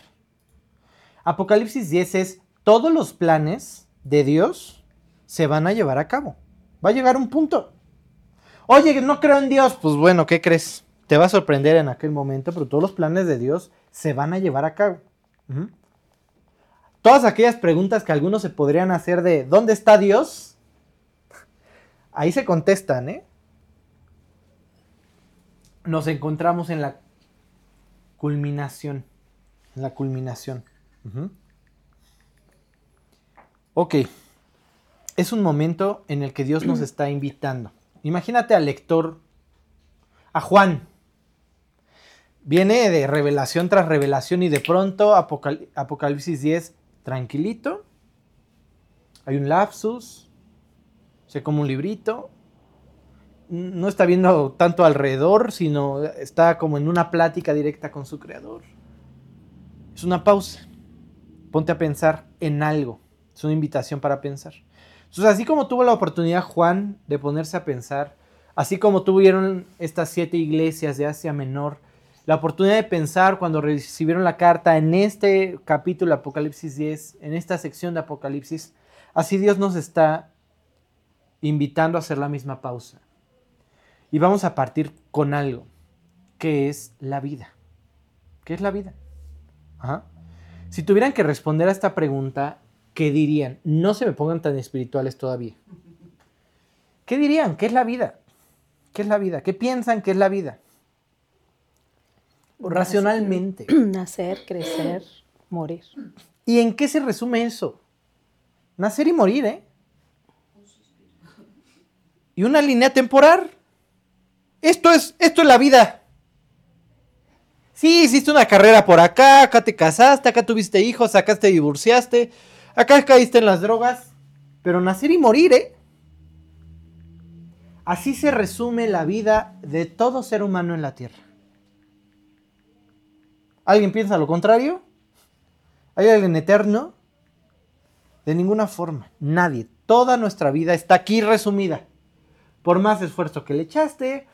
Apocalipsis 10 es todos los planes de Dios se van a llevar a cabo. Va a llegar un punto. Oye, no creo en Dios. Pues bueno, ¿qué crees? Te va a sorprender en aquel momento, pero todos los planes de Dios se van a llevar a cabo. Todas aquellas preguntas que algunos se podrían hacer de ¿dónde está Dios? Ahí se contestan, ¿eh? Nos encontramos en la culminación. En la culminación. Ujú. Ok. Es un momento en el que Dios nos está invitando. Imagínate al lector, a Juan. Viene de revelación tras revelación y de pronto Apocal- Apocalipsis 10, tranquilito. Hay un lapsus. Se come un librito. No está viendo tanto alrededor, sino está como en una plática directa con su creador. Es una pausa. Ponte a pensar en algo. Es una invitación para pensar. Entonces, así como tuvo la oportunidad Juan de ponerse a pensar, así como tuvieron estas siete iglesias de Asia Menor, la oportunidad de pensar cuando recibieron la carta en este capítulo Apocalipsis 10, en esta sección de Apocalipsis, así Dios nos está invitando a hacer la misma pausa. Y vamos a partir con algo, que es la vida. ¿Qué es la vida? Ajá. Si tuvieran que responder a esta pregunta, ¿qué dirían? No se me pongan tan espirituales todavía. ¿Qué dirían? ¿Qué es la vida? ¿Qué es la vida? ¿Qué piensan que es la vida? Racionalmente. Nacer, crecer, morir. ¿Y en qué se resume eso? Nacer y morir, ¿eh? Y una línea temporal. Esto es, esto es la vida. Sí, hiciste una carrera por acá, acá te casaste, acá tuviste hijos, acá te divorciaste, acá caíste en las drogas. Pero nacer y morir, ¿eh? Así se resume la vida de todo ser humano en la Tierra. ¿Alguien piensa lo contrario? ¿Hay alguien eterno? De ninguna forma. Nadie. Toda nuestra vida está aquí resumida. Por más esfuerzo que le echaste,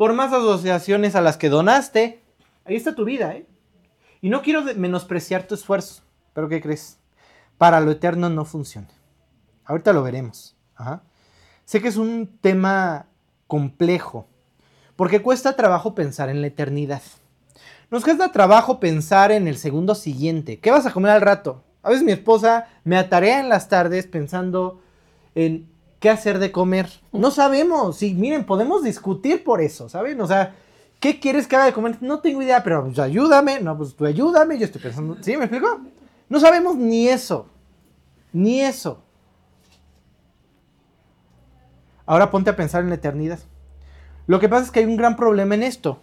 por más asociaciones a las que donaste, ahí está tu vida, ¿eh? Y no quiero menospreciar tu esfuerzo, pero ¿qué crees? Para lo eterno no funciona. Ahorita lo veremos. Sé que es un tema complejo, porque cuesta trabajo pensar en la eternidad. Nos cuesta trabajo pensar en el segundo siguiente. ¿Qué vas a comer al rato? A veces mi esposa me atarea en las tardes pensando en qué hacer de comer. No sabemos. Sí, miren, podemos discutir por eso, ¿saben? O sea, ¿qué quieres que haga de comer? No tengo idea, pero pues, ayúdame. No, pues tú ayúdame. Yo estoy pensando. ¿Sí? ¿Me explico? No sabemos ni eso. Ni eso. Ahora ponte a pensar en la eternidad. Lo que pasa es que hay un gran problema en esto.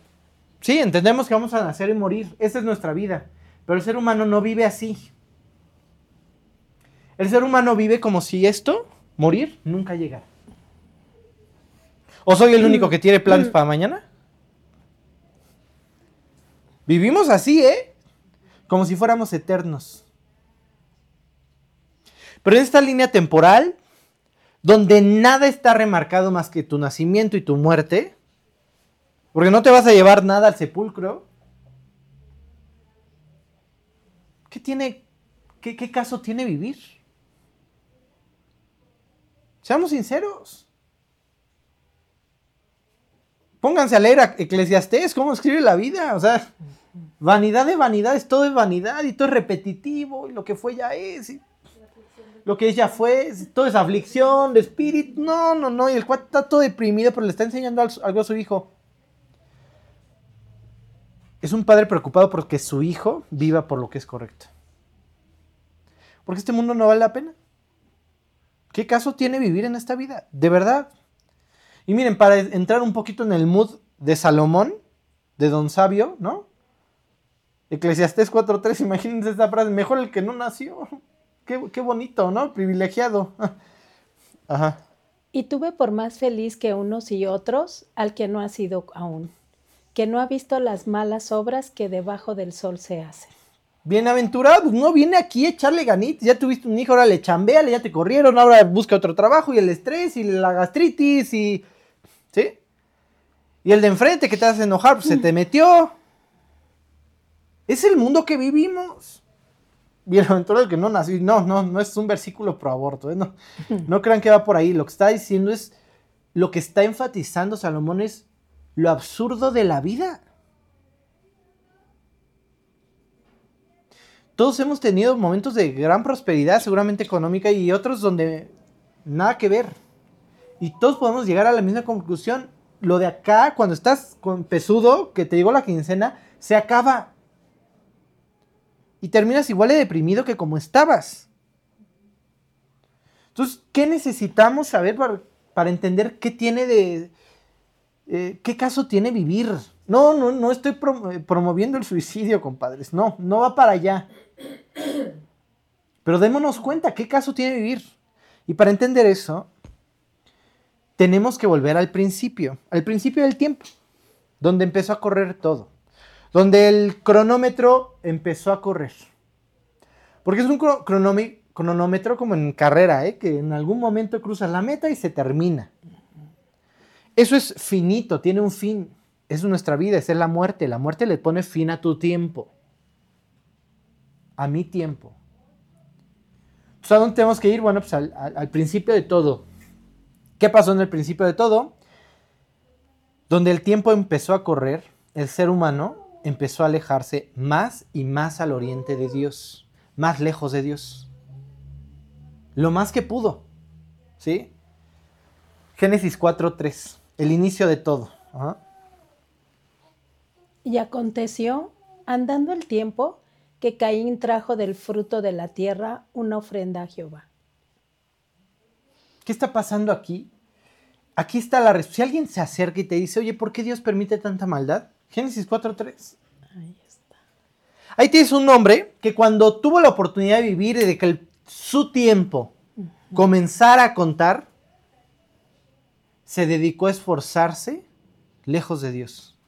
Sí, entendemos que vamos a nacer y morir. Esa es nuestra vida. Pero el ser humano no vive así. El ser humano vive como si esto, morir, nunca llegara. ¿O soy el único que tiene planes para mañana? Vivimos así, ¿eh? Como si fuéramos eternos. Pero en esta línea temporal, donde nada está remarcado más que tu nacimiento y tu muerte, porque no te vas a llevar nada al sepulcro. ¿Qué tiene, qué, qué caso tiene vivir? Seamos sinceros. Pónganse a leer a Eclesiastés, cómo escribe la vida. O sea, vanidad de vanidades, todo es vanidad y todo es repetitivo. Y lo que fue ya es. lo que ya fue, todo es aflicción de espíritu. No, no, no. Y el cuate está todo deprimido, pero le está enseñando al- algo a su hijo. Es un padre preocupado porque su hijo viva por lo que es correcto. Porque este mundo no vale la pena. ¿Qué caso tiene vivir en esta vida? De verdad. Y miren, para entrar un poquito en el mood de Salomón, de Don Sabio, ¿no? Eclesiastés 4.3, imagínense esta frase, mejor el que no nació. Qué, qué bonito, ¿no? Privilegiado. Ajá. Y tuve por más feliz que unos y otros al que no ha sido aún, que no ha visto las malas obras que debajo del sol se hacen. Bienaventurado, pues no viene aquí a echarle ganitas. Ya tuviste un hijo, ahora le chambeale, ya te corrieron, ahora busca otro trabajo y el estrés y la gastritis y. ¿Sí? Y el de enfrente que te hace enojar, pues se te metió. Es el mundo que vivimos. Bienaventurado el que no nació. No, no, no es un versículo pro aborto. ¿eh? No, no crean que va por ahí. Lo que está diciendo es. Lo que está enfatizando Salomón es lo absurdo de la vida. Todos hemos tenido momentos de gran prosperidad, seguramente económica, y otros donde nada que ver. Y todos podemos llegar a la misma conclusión. Lo de acá, cuando estás con pesudo, que te llegó la quincena, se acaba. Y terminas igual de deprimido que como estabas. Entonces, ¿qué necesitamos saber para, para entender qué tiene de... Eh, ¿Qué caso tiene vivir? No, no, no estoy eh, promoviendo el suicidio, compadres. No, no va para allá. Pero démonos cuenta, ¿qué caso tiene vivir? Y para entender eso, tenemos que volver al principio, al principio del tiempo, donde empezó a correr todo, donde el cronómetro empezó a correr. Porque es un cronómetro como en carrera, ¿eh? que en algún momento cruzas la meta y se termina. Eso es finito, tiene un fin. Es nuestra vida, es la muerte. La muerte le pone fin a tu tiempo a mi tiempo. Entonces, ¿a dónde tenemos que ir? Bueno, pues al, al, principio de todo. ¿Qué pasó en el principio de todo? Donde el tiempo empezó a correr, el ser humano empezó a alejarse más y más al oriente de Dios, más lejos de Dios. Lo más que pudo. ¿Sí? Génesis 4.3, el inicio de todo. Ajá. Y aconteció, andando el tiempo, que Caín trajo del fruto de la tierra una ofrenda a Jehová. ¿Qué está pasando aquí? Aquí está la respuesta. Si alguien se acerca y te dice, oye, ¿por qué Dios permite tanta maldad? Génesis 4.3. Ahí está. Ahí tienes un hombre que cuando tuvo la oportunidad de vivir y de que el, su tiempo uh -huh. comenzara a contar, se dedicó a esforzarse lejos de Dios.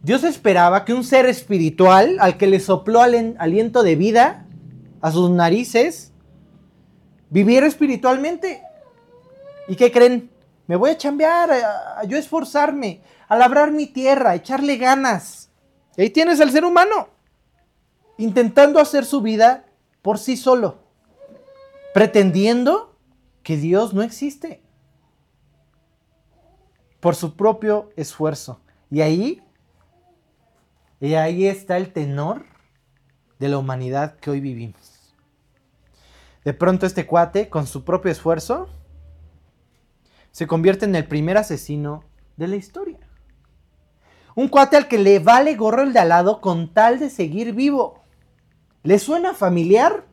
Dios esperaba que un ser espiritual al que le sopló aliento de vida a sus narices viviera espiritualmente. ¿Y qué creen? Me voy a chambear, a, a yo esforzarme, a labrar mi tierra, a echarle ganas. Ahí tienes al ser humano intentando hacer su vida por sí solo, pretendiendo que Dios no existe por su propio esfuerzo. Y ahí y ahí está el tenor de la humanidad que hoy vivimos. De pronto este cuate, con su propio esfuerzo, se convierte en el primer asesino de la historia. Un cuate al que le vale gorro el de al lado con tal de seguir vivo. ¿Le suena familiar?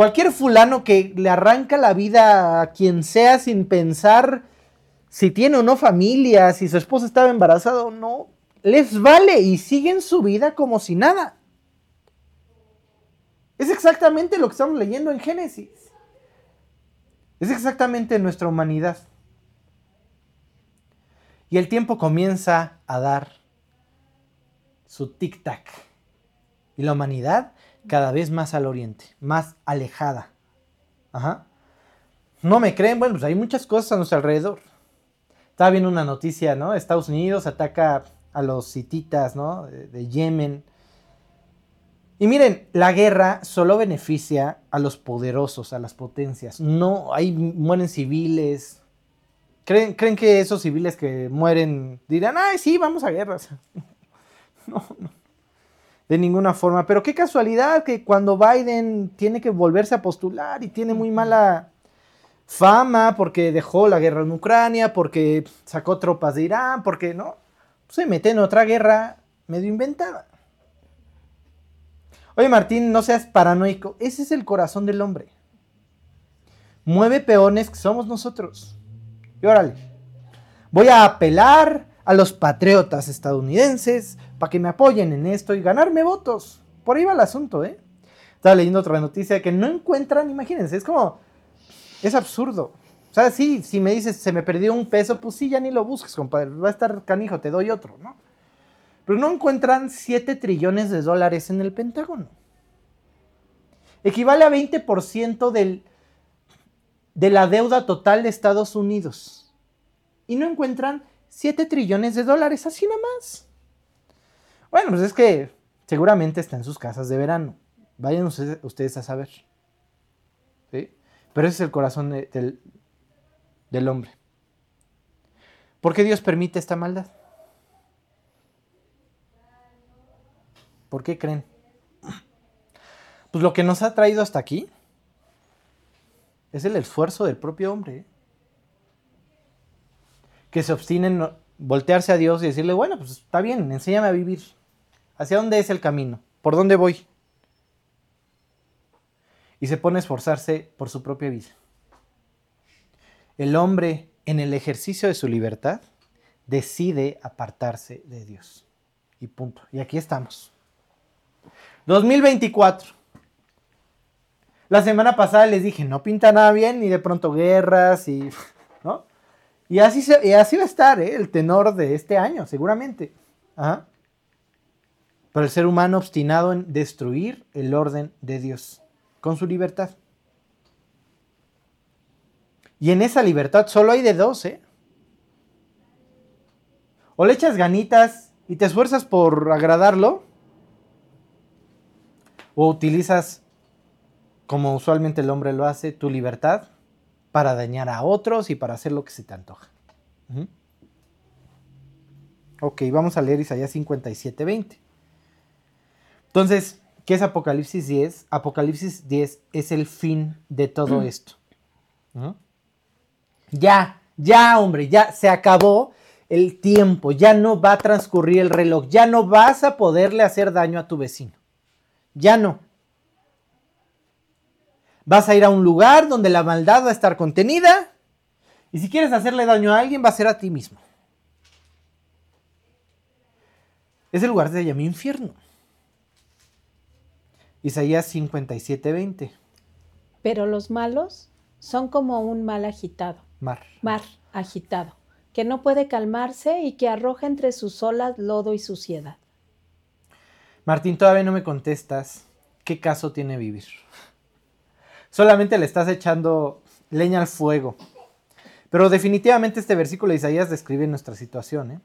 Cualquier fulano que le arranca la vida a quien sea sin pensar si tiene o no familia, si su esposa estaba embarazada o no, les vale y siguen su vida como si nada. Es exactamente lo que estamos leyendo en Génesis. Es exactamente nuestra humanidad. Y el tiempo comienza a dar su tic-tac. Y la humanidad cada vez más al oriente, más alejada. Ajá. No me creen, bueno, pues hay muchas cosas a nuestro alrededor. Estaba viendo una noticia, ¿no? Estados Unidos ataca a los hititas, ¿no? De, de, Yemen. Y miren, la guerra solo beneficia a los poderosos, a las potencias. No, ahí mueren civiles. ¿Creen, ¿Creen que esos civiles que mueren dirán, ay, sí, vamos a guerra? no, no. De ninguna forma. Pero qué casualidad que cuando Biden tiene que volverse a postular y tiene muy mala fama porque dejó la guerra en Ucrania, porque sacó tropas de Irán, porque no se mete en otra guerra medio inventada. Oye Martín, no seas paranoico. Ese es el corazón del hombre. Mueve peones que somos nosotros. Y órale. Voy a apelar a los patriotas estadounidenses para que me apoyen en esto y ganarme votos. Por ahí va el asunto, ¿eh? Estaba leyendo otra noticia que no encuentran, imagínense, es como, es absurdo. O sea, sí, si me dices, se me perdió un peso, pues sí, ya ni lo busques, compadre. Va a estar canijo, te doy otro, ¿no? Pero no encuentran 7 trillones de dólares en el Pentágono. Equivale a 20% del, de la deuda total de Estados Unidos. Y no encuentran 7 trillones de dólares, así nomás. Bueno, pues es que seguramente está en sus casas de verano. Vayan ustedes, a saber. ¿Sí? Pero ese es el corazón del, del hombre. ¿Por qué Dios permite esta maldad? ¿Por qué creen? Pues lo que nos ha traído hasta aquí es el esfuerzo del propio hombre. ¿eh? Que se obstine en voltearse a Dios y decirle, bueno, pues está bien, enséñame a vivir. ¿Hacia dónde es el camino? ¿Por dónde voy? y se pone a esforzarse por su propia vida. El hombre, en el ejercicio de su libertad, decide apartarse de Dios. Y punto. Y aquí estamos. 2024. La semana pasada les dije, no pinta nada bien, y de pronto guerras y... Y así, se, así va a estar ¿eh? el tenor de este año, seguramente. Pero el ser humano obstinado en destruir el orden de Dios con su libertad. Y en esa libertad solo hay de dos, ¿eh? O le echas ganitas y te esfuerzas por agradarlo, o utilizas, como usualmente el hombre lo hace, tu libertad para dañar a otros y para hacer lo que se te antoja. Ok, vamos a leer Isaías 57, 20. Entonces, ¿Qué es Apocalipsis 10? Apocalipsis 10 es el fin de todo esto. Ya, ya, hombre, ya se acabó el tiempo, ya no va a transcurrir el reloj, ya no vas a poderle hacer daño a tu vecino. Ya no. Vas a ir a un lugar donde la maldad va a estar contenida y si quieres hacerle daño a alguien va a ser a ti mismo. Ese lugar se llama infierno. Isaías 57:20. Pero los malos son como un mal agitado. Mar. Mar agitado, que no puede calmarse y que arroja entre sus olas lodo y suciedad. Martín, todavía no me contestas qué caso tiene vivir. Solamente le estás echando leña al fuego. Pero definitivamente este versículo de Isaías describe nuestra situación. ¿eh?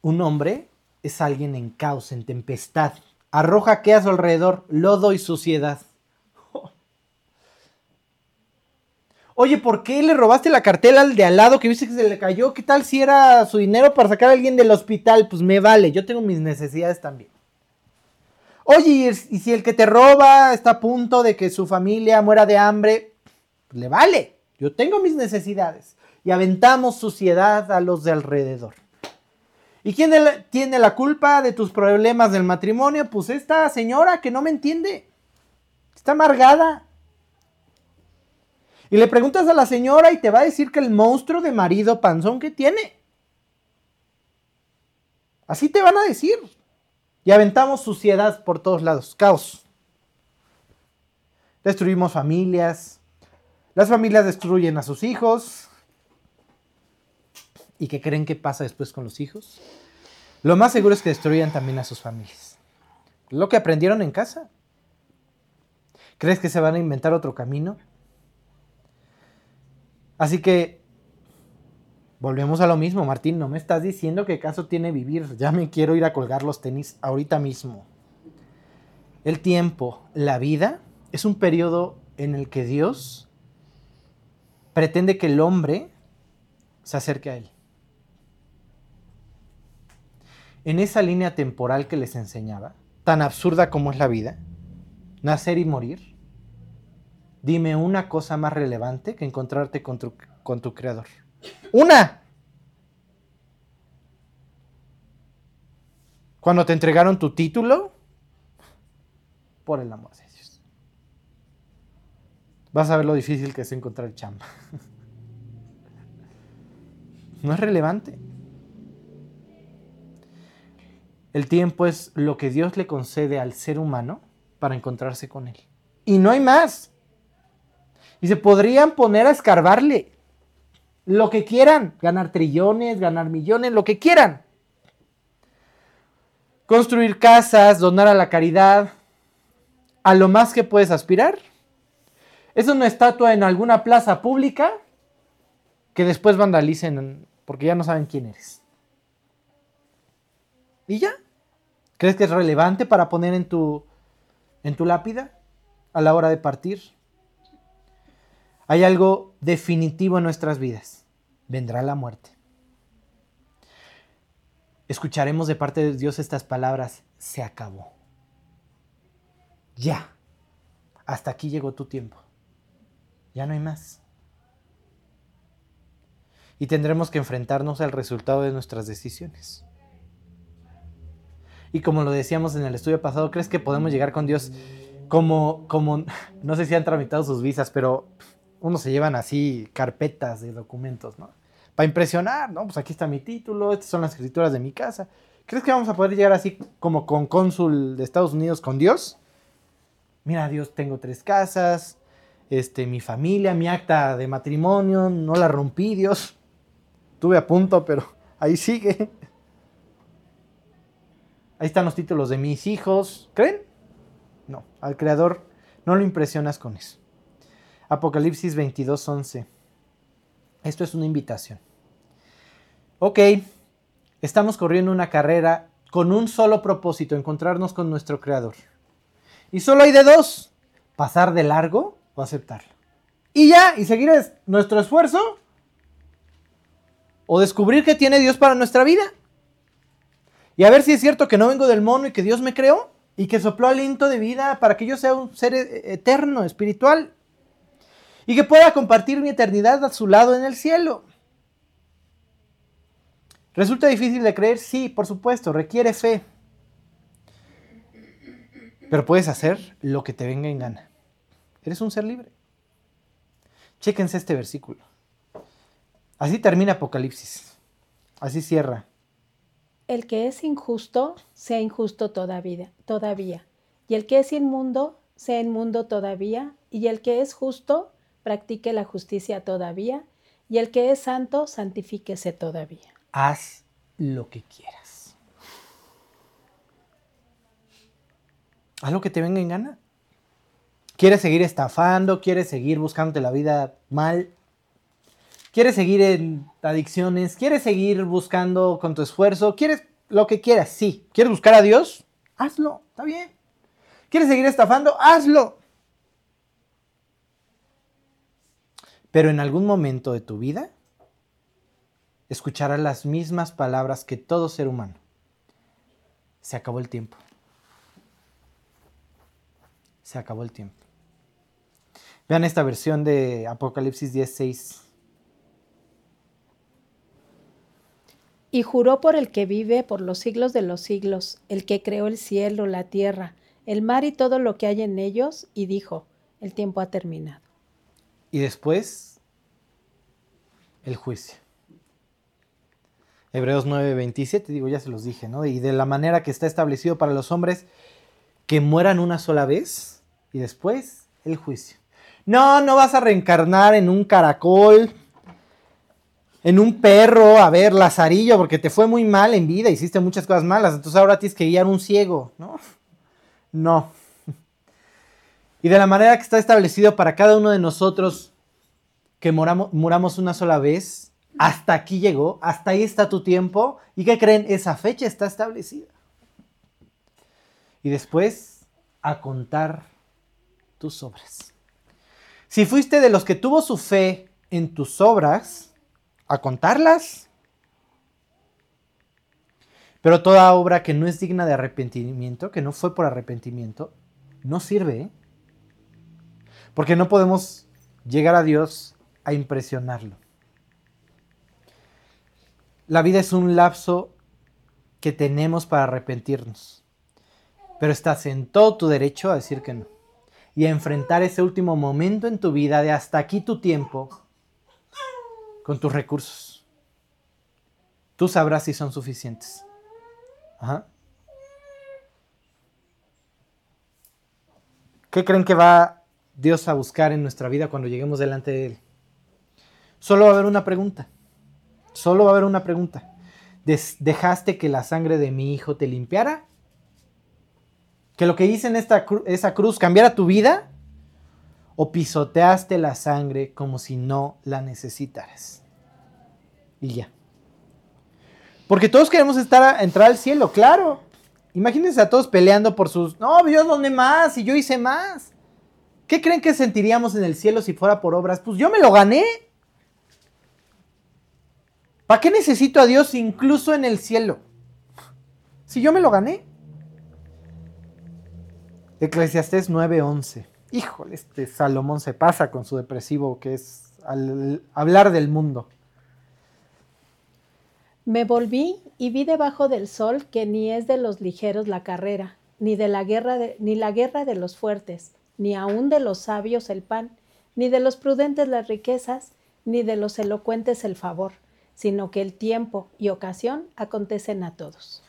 Un hombre es alguien en caos, en tempestad, Arroja que a su alrededor lodo y suciedad. Oye, ¿por qué le robaste la cartela al de al lado que viste que se le cayó? ¿Qué tal si era su dinero para sacar a alguien del hospital? Pues me vale, yo tengo mis necesidades también. Oye, y si el que te roba está a punto de que su familia muera de hambre, le vale, yo tengo mis necesidades. Y aventamos suciedad a los de alrededor. ¿Y quién tiene la culpa de tus problemas del matrimonio? Pues esta señora que no me entiende. Está amargada. Y le preguntas a la señora y te va a decir que el monstruo de marido panzón que tiene. Así te van a decir. Y aventamos suciedad por todos lados, caos. Destruimos familias. Las familias destruyen a sus hijos. ¿Y qué creen que pasa después con los hijos? Lo más seguro es que destruyan también a sus familias. Lo que aprendieron en casa. ¿Crees que se van a inventar otro camino? Así que volvemos a lo mismo, Martín. No me estás diciendo qué caso tiene vivir. Ya me quiero ir a colgar los tenis ahorita mismo. El tiempo, la vida, es un periodo en el que Dios pretende que el hombre se acerque a Él en esa línea temporal que les enseñaba, tan absurda como es la vida, nacer y morir, dime una cosa más relevante que encontrarte con tu, con tu creador. ¡Una! Cuando te entregaron tu título, por el amor de Dios. Vas a ver lo difícil que es encontrar chamba. No es relevante. El tiempo es lo que Dios le concede al ser humano para encontrarse con Él. Y no hay más. Y se podrían poner a escarbarle lo que quieran, ganar trillones, ganar millones, lo que quieran. Construir casas, donar a la caridad, a lo más que puedes aspirar. Es una estatua en alguna plaza pública que después vandalicen porque ya no saben quién eres. ¿Y ya? ¿Crees que es relevante para poner en tu, en tu lápida a la hora de partir? Hay algo definitivo en nuestras vidas. Vendrá la muerte. Escucharemos de parte de Dios estas palabras. Se acabó. Ya. Hasta aquí llegó tu tiempo. Ya no hay más. Y tendremos que enfrentarnos al resultado de nuestras decisiones. Y como lo decíamos en el estudio pasado, ¿crees que podemos llegar con Dios como, como, no sé si han tramitado sus visas, pero uno se llevan así carpetas de documentos, ¿no? Para impresionar, ¿no? Pues aquí está mi título, estas son las escrituras de mi casa. ¿Crees que vamos a poder llegar así como con cónsul de Estados Unidos con Dios? Mira, Dios, tengo tres casas, este, mi familia, mi acta de matrimonio, no la rompí, Dios. Tuve a punto, pero ahí sigue. Ahí están los títulos de mis hijos. ¿Creen? No, al creador no lo impresionas con eso. Apocalipsis 22, 11. Esto es una invitación. Ok, estamos corriendo una carrera con un solo propósito, encontrarnos con nuestro creador. Y solo hay de dos, pasar de largo o aceptarlo. Y ya, y seguir nuestro esfuerzo o descubrir que tiene Dios para nuestra vida. Y a ver si es cierto que no vengo del mono y que Dios me creó y que sopló aliento de vida para que yo sea un ser e-, eterno, espiritual. Y que pueda compartir mi eternidad a su lado en el cielo. ¿Resulta difícil de creer? Sí, por supuesto, requiere fe. Pero puedes hacer lo que te venga en gana. Eres un ser libre. Chéquense este versículo. Así termina Apocalipsis. Así cierra el que es injusto sea injusto todavía, todavía, y el que es inmundo sea inmundo todavía, y el que es justo practique la justicia todavía, y el que es santo santifíquese todavía. Haz lo que quieras. Haz lo que te venga en gana. ¿Quieres seguir estafando? ¿Quieres seguir buscándote la vida mal? ¿Quieres seguir en adicciones? ¿Quieres seguir buscando con tu esfuerzo? ¿Quieres lo que quieras? Sí. ¿Quieres buscar a Dios? Hazlo, está bien. ¿Quieres seguir estafando? Hazlo. Pero en algún momento de tu vida escucharás las mismas palabras que todo ser humano. Se acabó el tiempo. Se acabó el tiempo. Vean esta versión de Apocalipsis 16. Y juró por el que vive por los siglos de los siglos, el que creó el cielo, la tierra, el mar y todo lo que hay en ellos, y dijo, el tiempo ha terminado. Y después, el juicio. Hebreos 9:27, digo, ya se los dije, ¿no? Y de la manera que está establecido para los hombres que mueran una sola vez y después el juicio. No, no vas a reencarnar en un caracol, en un perro, a ver, Lazarillo, porque te fue muy mal en vida, hiciste muchas cosas malas, entonces ahora tienes que guiar un ciego, ¿no? No. Y de la manera que está establecido para cada uno de nosotros que moramos, muramos una sola vez, hasta aquí llegó, hasta ahí está tu tiempo, ¿y qué creen? Esa fecha está establecida. Y después, a contar tus obras. Si fuiste de los que tuvo su fe en tus obras, a contarlas. Pero toda obra que no es digna de arrepentimiento, que no fue por arrepentimiento, no sirve. ¿eh? Porque no podemos llegar a Dios a impresionarlo. La vida es un lapso que tenemos para arrepentirnos. Pero estás en todo tu derecho a decir que no. Y a enfrentar ese último momento en tu vida de hasta aquí tu tiempo con tus recursos. Tú sabrás si son suficientes. Ajá. ¿Qué creen que va Dios a buscar en nuestra vida cuando lleguemos delante de Él? Solo va a haber una pregunta. Solo va a haber una pregunta. ¿Dejaste que la sangre de mi hijo te limpiara? ¿Que lo que hice en esta esa cruz cambiara tu vida? ¿O pisoteaste la sangre como si no la necesitaras? Y ya. Porque todos queremos estar entrar al cielo, claro. Imagínense a todos peleando por sus, no, yo doné más y yo hice más. ¿Qué creen que sentiríamos en el cielo si fuera por obras? Pues yo me lo gané. ¿Para qué necesito a Dios incluso en el cielo? Si yo me lo gané. Eclesiastés 9:11. Híjole, este Salomón se pasa con su depresivo que es al hablar del mundo. Me volví y vi debajo del sol que ni es de los ligeros la carrera, ni de la guerra de, ni la guerra de los fuertes, ni aun de los sabios el pan, ni de los prudentes las riquezas, ni de los elocuentes el favor, sino que el tiempo y ocasión acontecen a todos.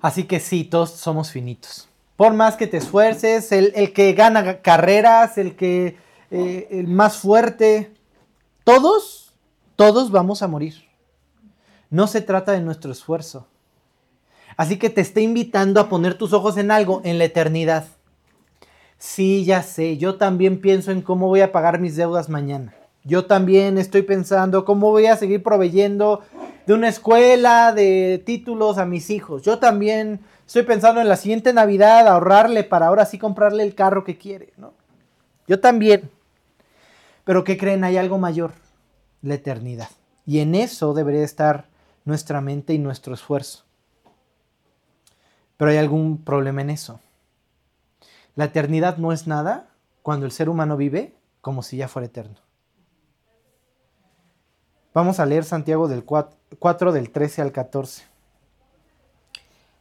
Así que sí, todos somos finitos. Por más que te esfuerces, el, que gana carreras, el que eh, el más fuerte, todos, todos vamos a morir. No se trata de nuestro esfuerzo. Así que te está invitando a poner tus ojos en algo, en la eternidad. Sí, ya sé, yo también pienso en cómo voy a pagar mis deudas mañana. Yo también estoy pensando cómo voy a seguir proveyendo de una escuela, de títulos a mis hijos. Yo también estoy pensando en la siguiente Navidad ahorrarle para ahora sí comprarle el carro que quiere, ¿no? Yo también. Pero ¿qué creen? Hay algo mayor, la eternidad. Y en eso debería estar nuestra mente y nuestro esfuerzo. Pero hay algún problema en eso. La eternidad no es nada cuando el ser humano vive como si ya fuera eterno. Vamos a leer Santiago del 4, del 13 al 14.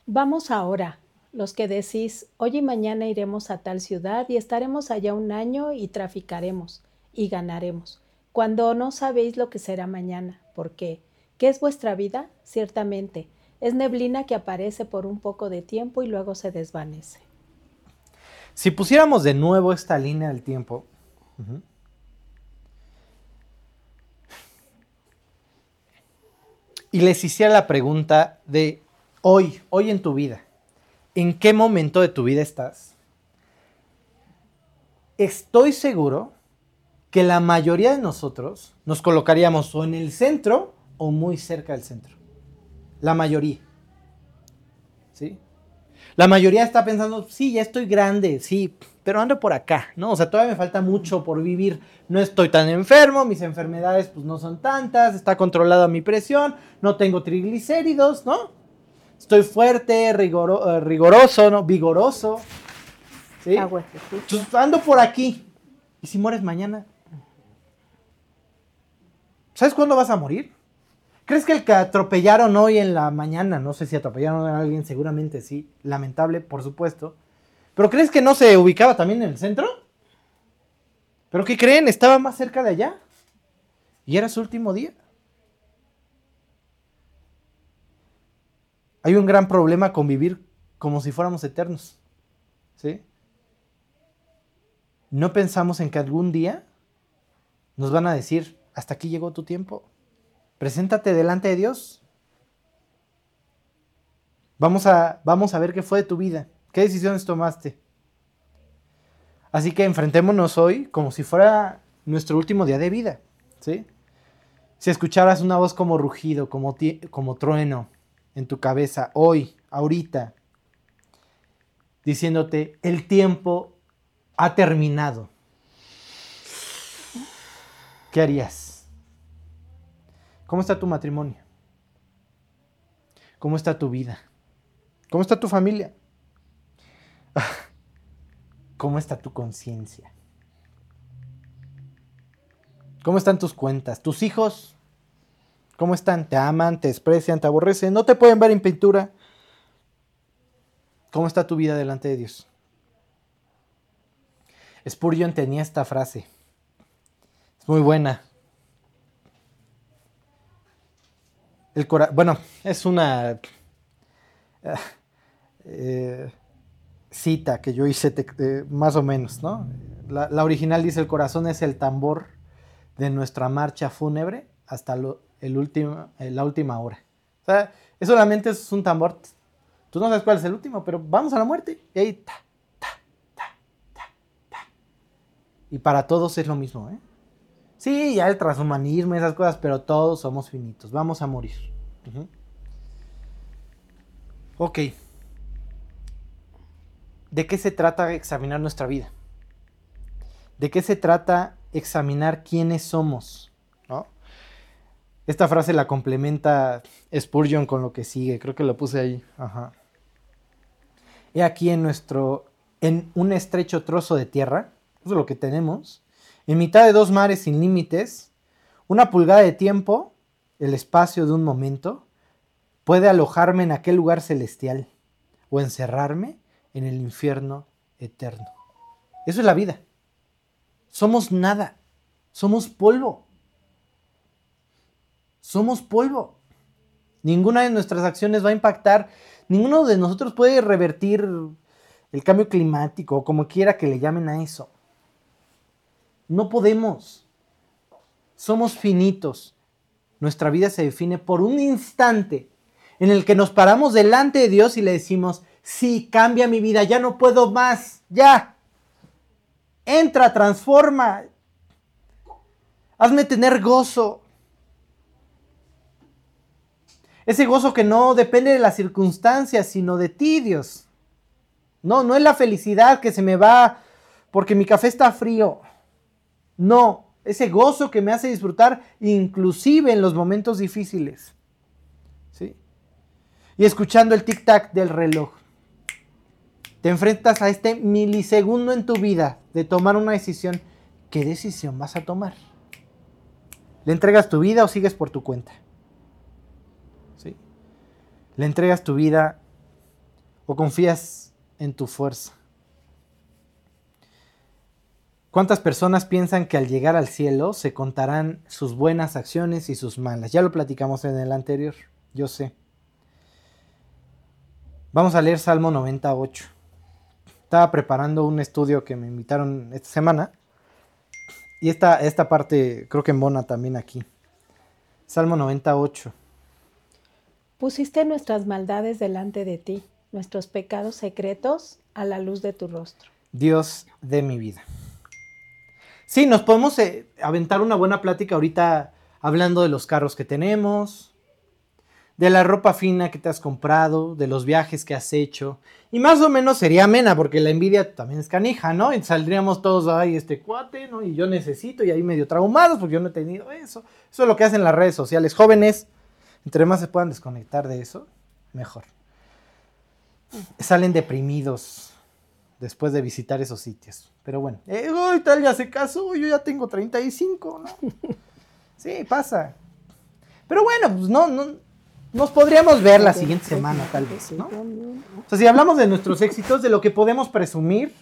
Vamos ahora, los que decís, hoy y mañana iremos a tal ciudad y estaremos allá un año y traficaremos y ganaremos, cuando no sabéis lo que será mañana, porque ¿Qué es vuestra vida? Ciertamente, es neblina que aparece por un poco de tiempo y luego se desvanece. Si pusiéramos de nuevo esta línea del tiempo, y les hiciera la pregunta de hoy, hoy en tu vida, ¿en qué momento de tu vida estás? Estoy seguro que la mayoría de nosotros nos colocaríamos o en el centro o muy cerca del centro. La mayoría. ¿Sí? La mayoría está pensando, sí, ya estoy grande, sí, pero ando por acá, ¿no? O sea, todavía me falta mucho por vivir. No estoy tan enfermo, mis enfermedades pues no son tantas, está controlada mi presión, no tengo triglicéridos, ¿no? Estoy fuerte, eh, rigoroso, ¿no? Vigoroso. ¿Sí? Entonces, ando por aquí. ¿Y si mueres mañana? ¿Sabes cuándo vas a morir? ¿Crees que el que atropellaron hoy en la mañana, no sé si atropellaron a alguien, seguramente sí, lamentable, por supuesto, pero crees que no se ubicaba también en el centro? ¿Pero qué creen? Estaba más cerca de allá. Y era su último día. Hay un gran problema con vivir como si fuéramos eternos. ¿Sí? No pensamos en que algún día nos van a decir, hasta aquí llegó tu tiempo. Preséntate delante de Dios. Vamos a, vamos a ver qué fue de tu vida, qué decisiones tomaste. Así que enfrentémonos hoy como si fuera nuestro último día de vida. ¿sí? Si escucharas una voz como rugido, como, como trueno en tu cabeza, hoy, ahorita, diciéndote, el tiempo ha terminado, ¿qué harías? ¿Cómo está tu matrimonio? ¿Cómo está tu vida? ¿Cómo está tu familia? ¿Cómo está tu conciencia? ¿Cómo están tus cuentas? ¿Tus hijos? ¿Cómo están? ¿Te aman? ¿Te desprecian? ¿Te aborrecen? ¿No te pueden ver en pintura? ¿Cómo está tu vida delante de Dios? Spurgeon tenía esta frase. Es muy buena. Bueno, es una eh, eh, cita que yo hice eh, más o menos, ¿no? La, original dice, el corazón es el tambor de nuestra marcha fúnebre hasta el último, la última hora. O sea, eso solamente es un tambor. Tú no sabes cuál es el último, pero vamos a la muerte. Y ahí, ta, ta, ta, ta, ta. Y para todos es lo mismo, ¿eh? Sí, ya el transhumanismo, esas cosas, pero todos somos finitos. Vamos a morir. Ok. ¿De qué se trata examinar nuestra vida? ¿De qué se trata examinar quiénes somos? ¿No? Esta frase la complementa Spurgeon con lo que sigue, creo que lo puse ahí. Ajá. He aquí en nuestro, en un estrecho trozo de tierra, eso es lo que tenemos, en mitad de dos mares sin límites, una pulgada de tiempo, el espacio de un momento, puede alojarme en aquel lugar celestial o encerrarme en el infierno eterno. Eso es la vida. Somos nada. Somos polvo. Somos polvo. Ninguna de nuestras acciones va a impactar. Ninguno de nosotros puede revertir el cambio climático o como quiera que le llamen a eso. No podemos. Somos finitos. Nuestra vida se define por un instante en el que nos paramos delante de Dios y le decimos, sí, cambia mi vida, ya no puedo más, ya. Entra, transforma. Hazme tener gozo. Ese gozo que no depende de las circunstancias, sino de ti, Dios. No, no es la felicidad que se me va porque mi café está frío. No, ese gozo que me hace disfrutar inclusive en los momentos difíciles. ¿Sí? Y escuchando el tic-tac del reloj te enfrentas a este milisegundo en tu vida de tomar una decisión, ¿qué decisión vas a tomar? ¿Le entregas tu vida o sigues por tu cuenta? ¿Sí? ¿Le entregas tu vida o confías en tu fuerza? ¿Cuántas personas piensan que al llegar al cielo se contarán sus buenas acciones y sus malas? Ya lo platicamos en el anterior, yo sé. Vamos a leer Salmo 98. Estaba preparando un estudio que me invitaron esta semana. Y esta, esta parte creo que embona también aquí. Salmo 98. Pusiste nuestras maldades delante de ti, nuestros pecados secretos a la luz de tu rostro. Dios de mi vida. Sí, nos podemos eh, aventar una buena plática ahorita hablando de los carros que tenemos, de la ropa fina que te has comprado, de los viajes que has hecho. Y más o menos sería amena, porque la envidia también es canija, ¿no? Y saldríamos todos, ay, este cuate, ¿no? Y yo necesito, y ahí medio traumados, porque yo no he tenido eso. Eso es lo que hacen las redes sociales. Jóvenes, entre más se puedan desconectar de eso, mejor. Salen deprimidos después de visitar esos sitios. Pero bueno, eh, tal ya se casó, yo ya tengo 35, ¿no? Sí, pasa. Pero bueno, pues no, no, nos podríamos ver la siguiente semana, tal vez, ¿no? O sea, si hablamos de nuestros éxitos, de lo que podemos presumir,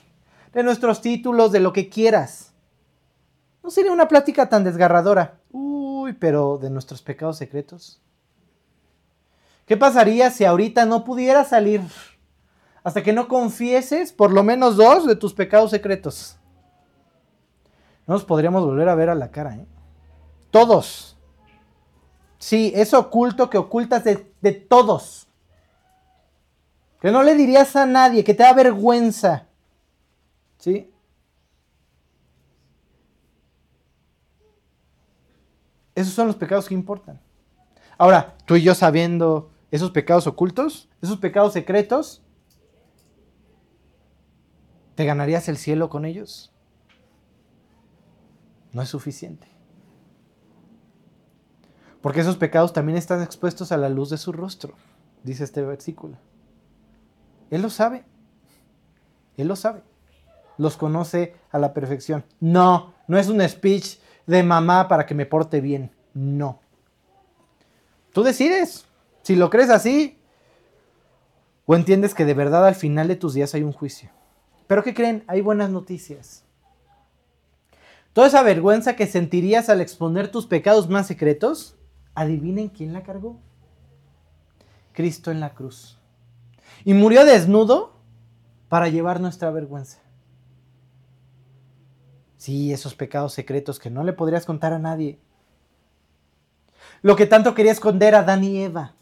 de nuestros títulos, de lo que quieras. No sería una plática tan desgarradora. Uy, pero de nuestros pecados secretos. ¿Qué pasaría si ahorita no pudieras salir hasta que no confieses por lo menos dos de tus pecados secretos? No nos podríamos volver a ver a la cara, ¿eh? Todos. Sí, eso oculto que ocultas de, todos. Que no le dirías a nadie, que te da vergüenza. ¿Sí? Esos son los pecados que importan. Ahora, tú y yo sabiendo esos pecados ocultos, esos pecados secretos, ¿te ganarías el cielo con ellos? No es suficiente. Porque esos pecados también están expuestos a la luz de su rostro, dice este versículo. Él lo sabe. Él lo sabe. Los conoce a la perfección. No, no es un speech de mamá para que me porte bien. No. Tú decides. Si lo crees así, ¿O entiendes que de verdad al final de tus días hay un juicio? Pero ¿qué creen? Hay buenas noticias. Toda esa vergüenza que sentirías al exponer tus pecados más secretos, adivinen quién la cargó. Cristo en la cruz. Y murió desnudo para llevar nuestra vergüenza. Sí, esos pecados secretos que no le podrías contar a nadie. Lo que tanto quería esconder a Adán y Eva.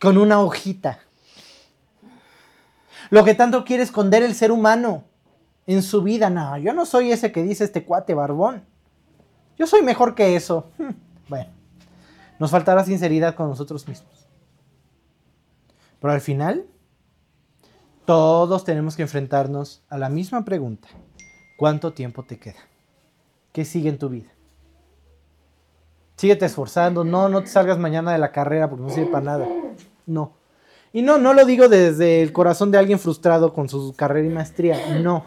Con una hojita. Lo que tanto quiere esconder el ser humano en su vida. No, yo no soy ese que dice este cuate barbón. Yo soy mejor que eso. Bueno, nos faltará sinceridad con nosotros mismos. Pero al final, todos tenemos que enfrentarnos a la misma pregunta. ¿Cuánto tiempo te queda? ¿Qué sigue en tu vida? Síguete esforzando. No, no te salgas mañana de la carrera porque no sirve para nada. No. Y no, no lo digo desde el corazón de alguien frustrado con su carrera y maestría. No.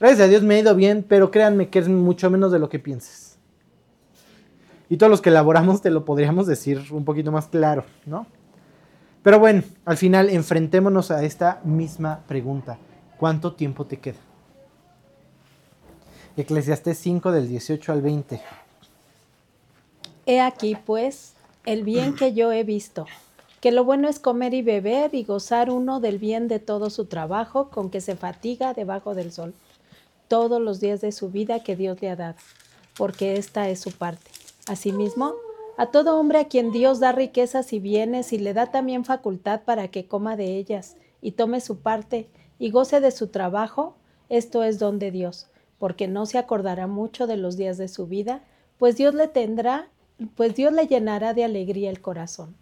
Gracias a Dios me ha ido bien, pero créanme que es mucho menos de lo que pienses. Y todos los que elaboramos te lo podríamos decir un poquito más claro, ¿no? Pero bueno, al final enfrentémonos a esta misma pregunta. ¿Cuánto tiempo te queda? Eclesiastés 5 del 18 al 20. He aquí, pues, el bien que yo he visto, que lo bueno es comer y beber y gozar uno del bien de todo su trabajo con que se fatiga debajo del sol, todos los días de su vida que Dios le ha dado, porque esta es su parte. Asimismo, a todo hombre a quien Dios da riquezas y bienes y le da también facultad para que coma de ellas y tome su parte y goce de su trabajo, esto es don de Dios, porque no se acordará mucho de los días de su vida, pues Dios le tendrá, pues Dios le llenará de alegría el corazón.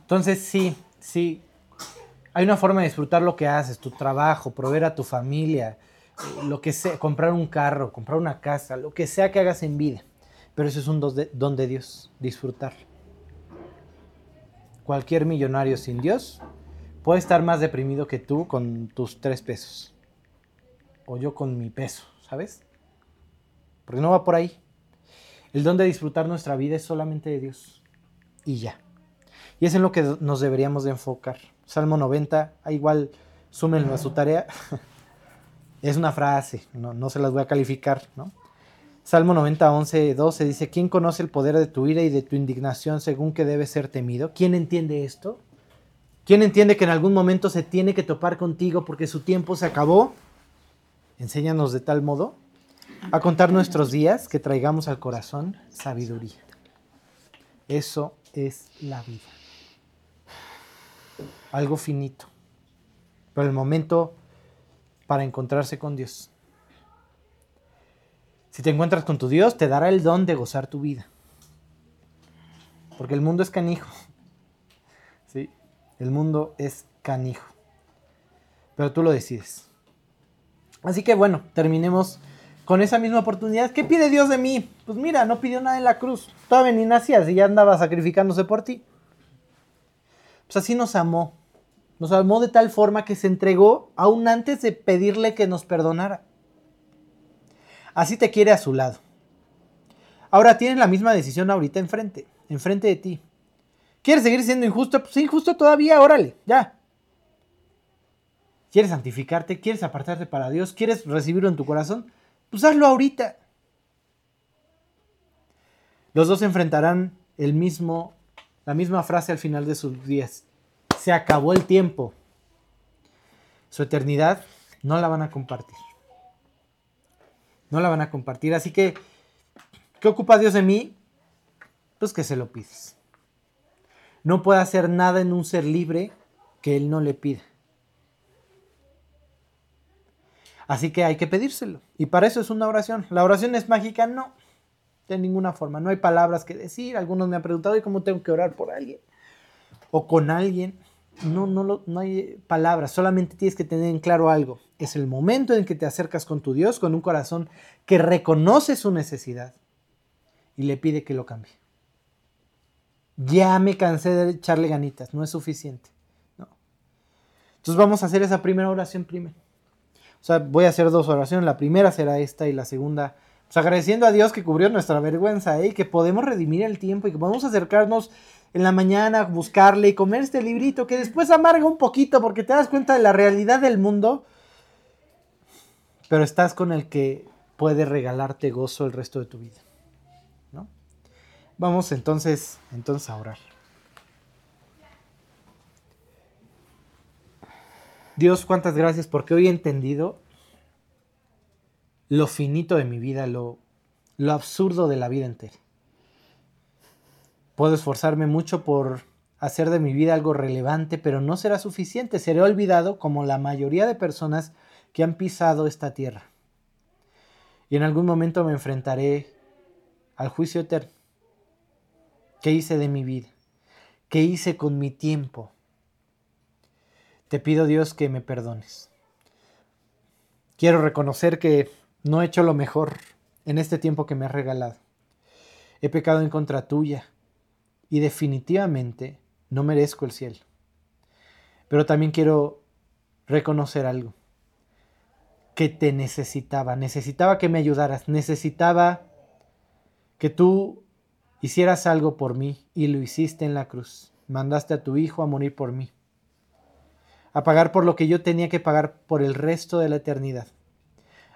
Entonces sí, sí, hay una forma de disfrutar lo que haces, tu trabajo, proveer a tu familia, eh, lo que sea, comprar un carro, comprar una casa, lo que sea que hagas en vida. Pero eso es un don de, Dios, disfrutar. Cualquier millonario sin Dios puede estar más deprimido que tú con tus tres pesos. O yo con mi peso, ¿sabes? Porque no va por ahí. El don de disfrutar nuestra vida es solamente de Dios. Y ya. Y es en lo que nos deberíamos de enfocar. Salmo 90, ah, igual súmenlo a su tarea. es una frase, no, no se las voy a calificar, ¿no? Salmo 90, 11, 12 dice, ¿quién conoce el poder de tu ira y de tu indignación según que debe ser temido? ¿Quién entiende esto? ¿Quién entiende que en algún momento se tiene que topar contigo porque su tiempo se acabó? Enséñanos de tal modo a contar nuestros días que traigamos al corazón sabiduría. Eso es la vida. Algo finito. Pero el momento para encontrarse con Dios. Si te encuentras con tu Dios, te dará el don de gozar tu vida. Porque el mundo es canijo. ¿Sí? El mundo es canijo. Pero tú lo decides. Así que bueno, terminemos con esa misma oportunidad. ¿Qué pide Dios de mí? Pues mira, no pidió nada en la cruz. Todavía ni nacías y ya andaba sacrificándose por ti. Pues así nos amó. Nos amó de tal forma que se entregó aún antes de pedirle que nos perdonara. Así te quiere a su lado. Ahora tienes la misma decisión ahorita enfrente, enfrente de ti. ¿Quieres seguir siendo injusto? Pues injusto todavía, órale, ya. ¿Quieres santificarte? ¿Quieres apartarte para Dios? ¿Quieres recibirlo en tu corazón? Pues hazlo ahorita. Los dos enfrentarán el mismo, la misma frase al final de sus días. Se acabó el tiempo. Su eternidad no la van a compartir no la van a compartir. Así que, ¿qué ocupa Dios de mí? Pues que se lo pides. No puede hacer nada en un ser libre que Él no le pida. Así que hay que pedírselo. Y para eso es una oración. ¿La oración es mágica? No. De ninguna forma. No hay palabras que decir. Algunos me han preguntado, ¿y cómo tengo que orar por alguien? O con alguien. No, no, no hay palabras. Solamente tienes que tener en claro algo es el momento en que te acercas con tu Dios con un corazón que reconoce su necesidad y le pide que lo cambie. Ya me cansé de echarle ganitas, no es suficiente. Entonces vamos a hacer esa primera oración primero. O sea, voy a hacer dos oraciones. La primera será esta y la segunda, pues agradeciendo a Dios que cubrió nuestra vergüenza ¿eh? y que podemos redimir el tiempo y que podemos acercarnos en la mañana buscarle y comer este librito que después amarga un poquito porque te das cuenta de la realidad del mundo, pero estás con el que puede regalarte gozo el resto de tu vida. ¿no? Vamos entonces, entonces a orar. Dios, cuántas gracias porque hoy he entendido lo finito de mi vida, lo, lo absurdo de la vida entera. Puedo esforzarme mucho por hacer de mi vida algo relevante, pero no será suficiente. Seré olvidado como la mayoría de personas que han pisado esta tierra. Y en algún momento me enfrentaré al juicio eterno. ¿Qué hice de mi vida? ¿Qué hice con mi tiempo? Te pido Dios que me perdones. Quiero reconocer que no he hecho lo mejor en este tiempo que me has regalado. He pecado en contra tuya y definitivamente no merezco el cielo. Pero también quiero reconocer algo, que te necesitaba, necesitaba que me ayudaras, necesitaba que tú hicieras algo por mí y lo hiciste en la cruz. Mandaste a tu hijo a morir por mí a pagar por lo que yo tenía que pagar por el resto de la eternidad,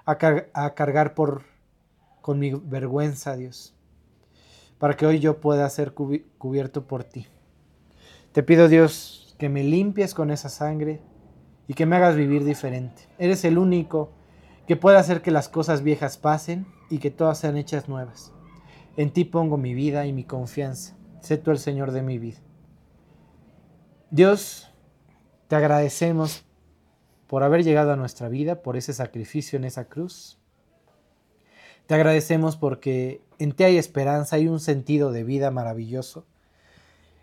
a, cargar por con mi vergüenza, Dios, para que hoy yo pueda ser cubierto por ti. Te pido, Dios, que me limpies con esa sangre y que me hagas vivir diferente. Eres el único que puede hacer que las cosas viejas pasen y que todas sean hechas nuevas. En ti pongo mi vida y mi confianza. Sé tú el Señor de mi vida. Dios, te agradecemos por haber llegado a nuestra vida, por ese sacrificio en esa cruz. Te agradecemos porque en ti hay esperanza, hay un sentido de vida maravilloso.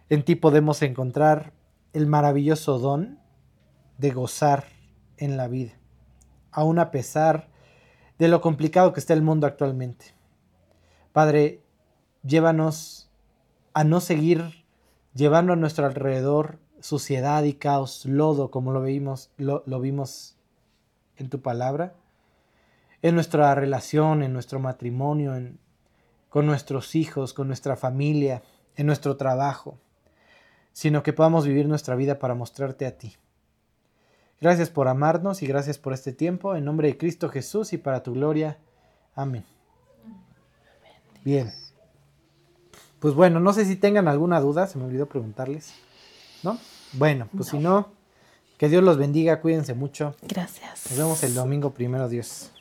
En ti podemos encontrar el maravilloso don de gozar en la vida, aun a pesar de lo complicado que está el mundo actualmente. Padre, llévanos a no seguir llevando a nuestro alrededor suciedad y caos, lodo, como lo vimos, lo, vimos en tu palabra, en nuestra relación, en nuestro matrimonio, en, con nuestros hijos, con nuestra familia, en nuestro trabajo, sino que podamos vivir nuestra vida para mostrarte a ti. Gracias por amarnos y gracias por este tiempo. En nombre de Cristo Jesús y para tu gloria. Amén. Bien. Pues bueno, no sé si tengan alguna duda, se me olvidó preguntarles. ¿No? Bueno, pues si no, que Dios los bendiga, cuídense mucho. Gracias. Nos vemos el domingo primero, Dios.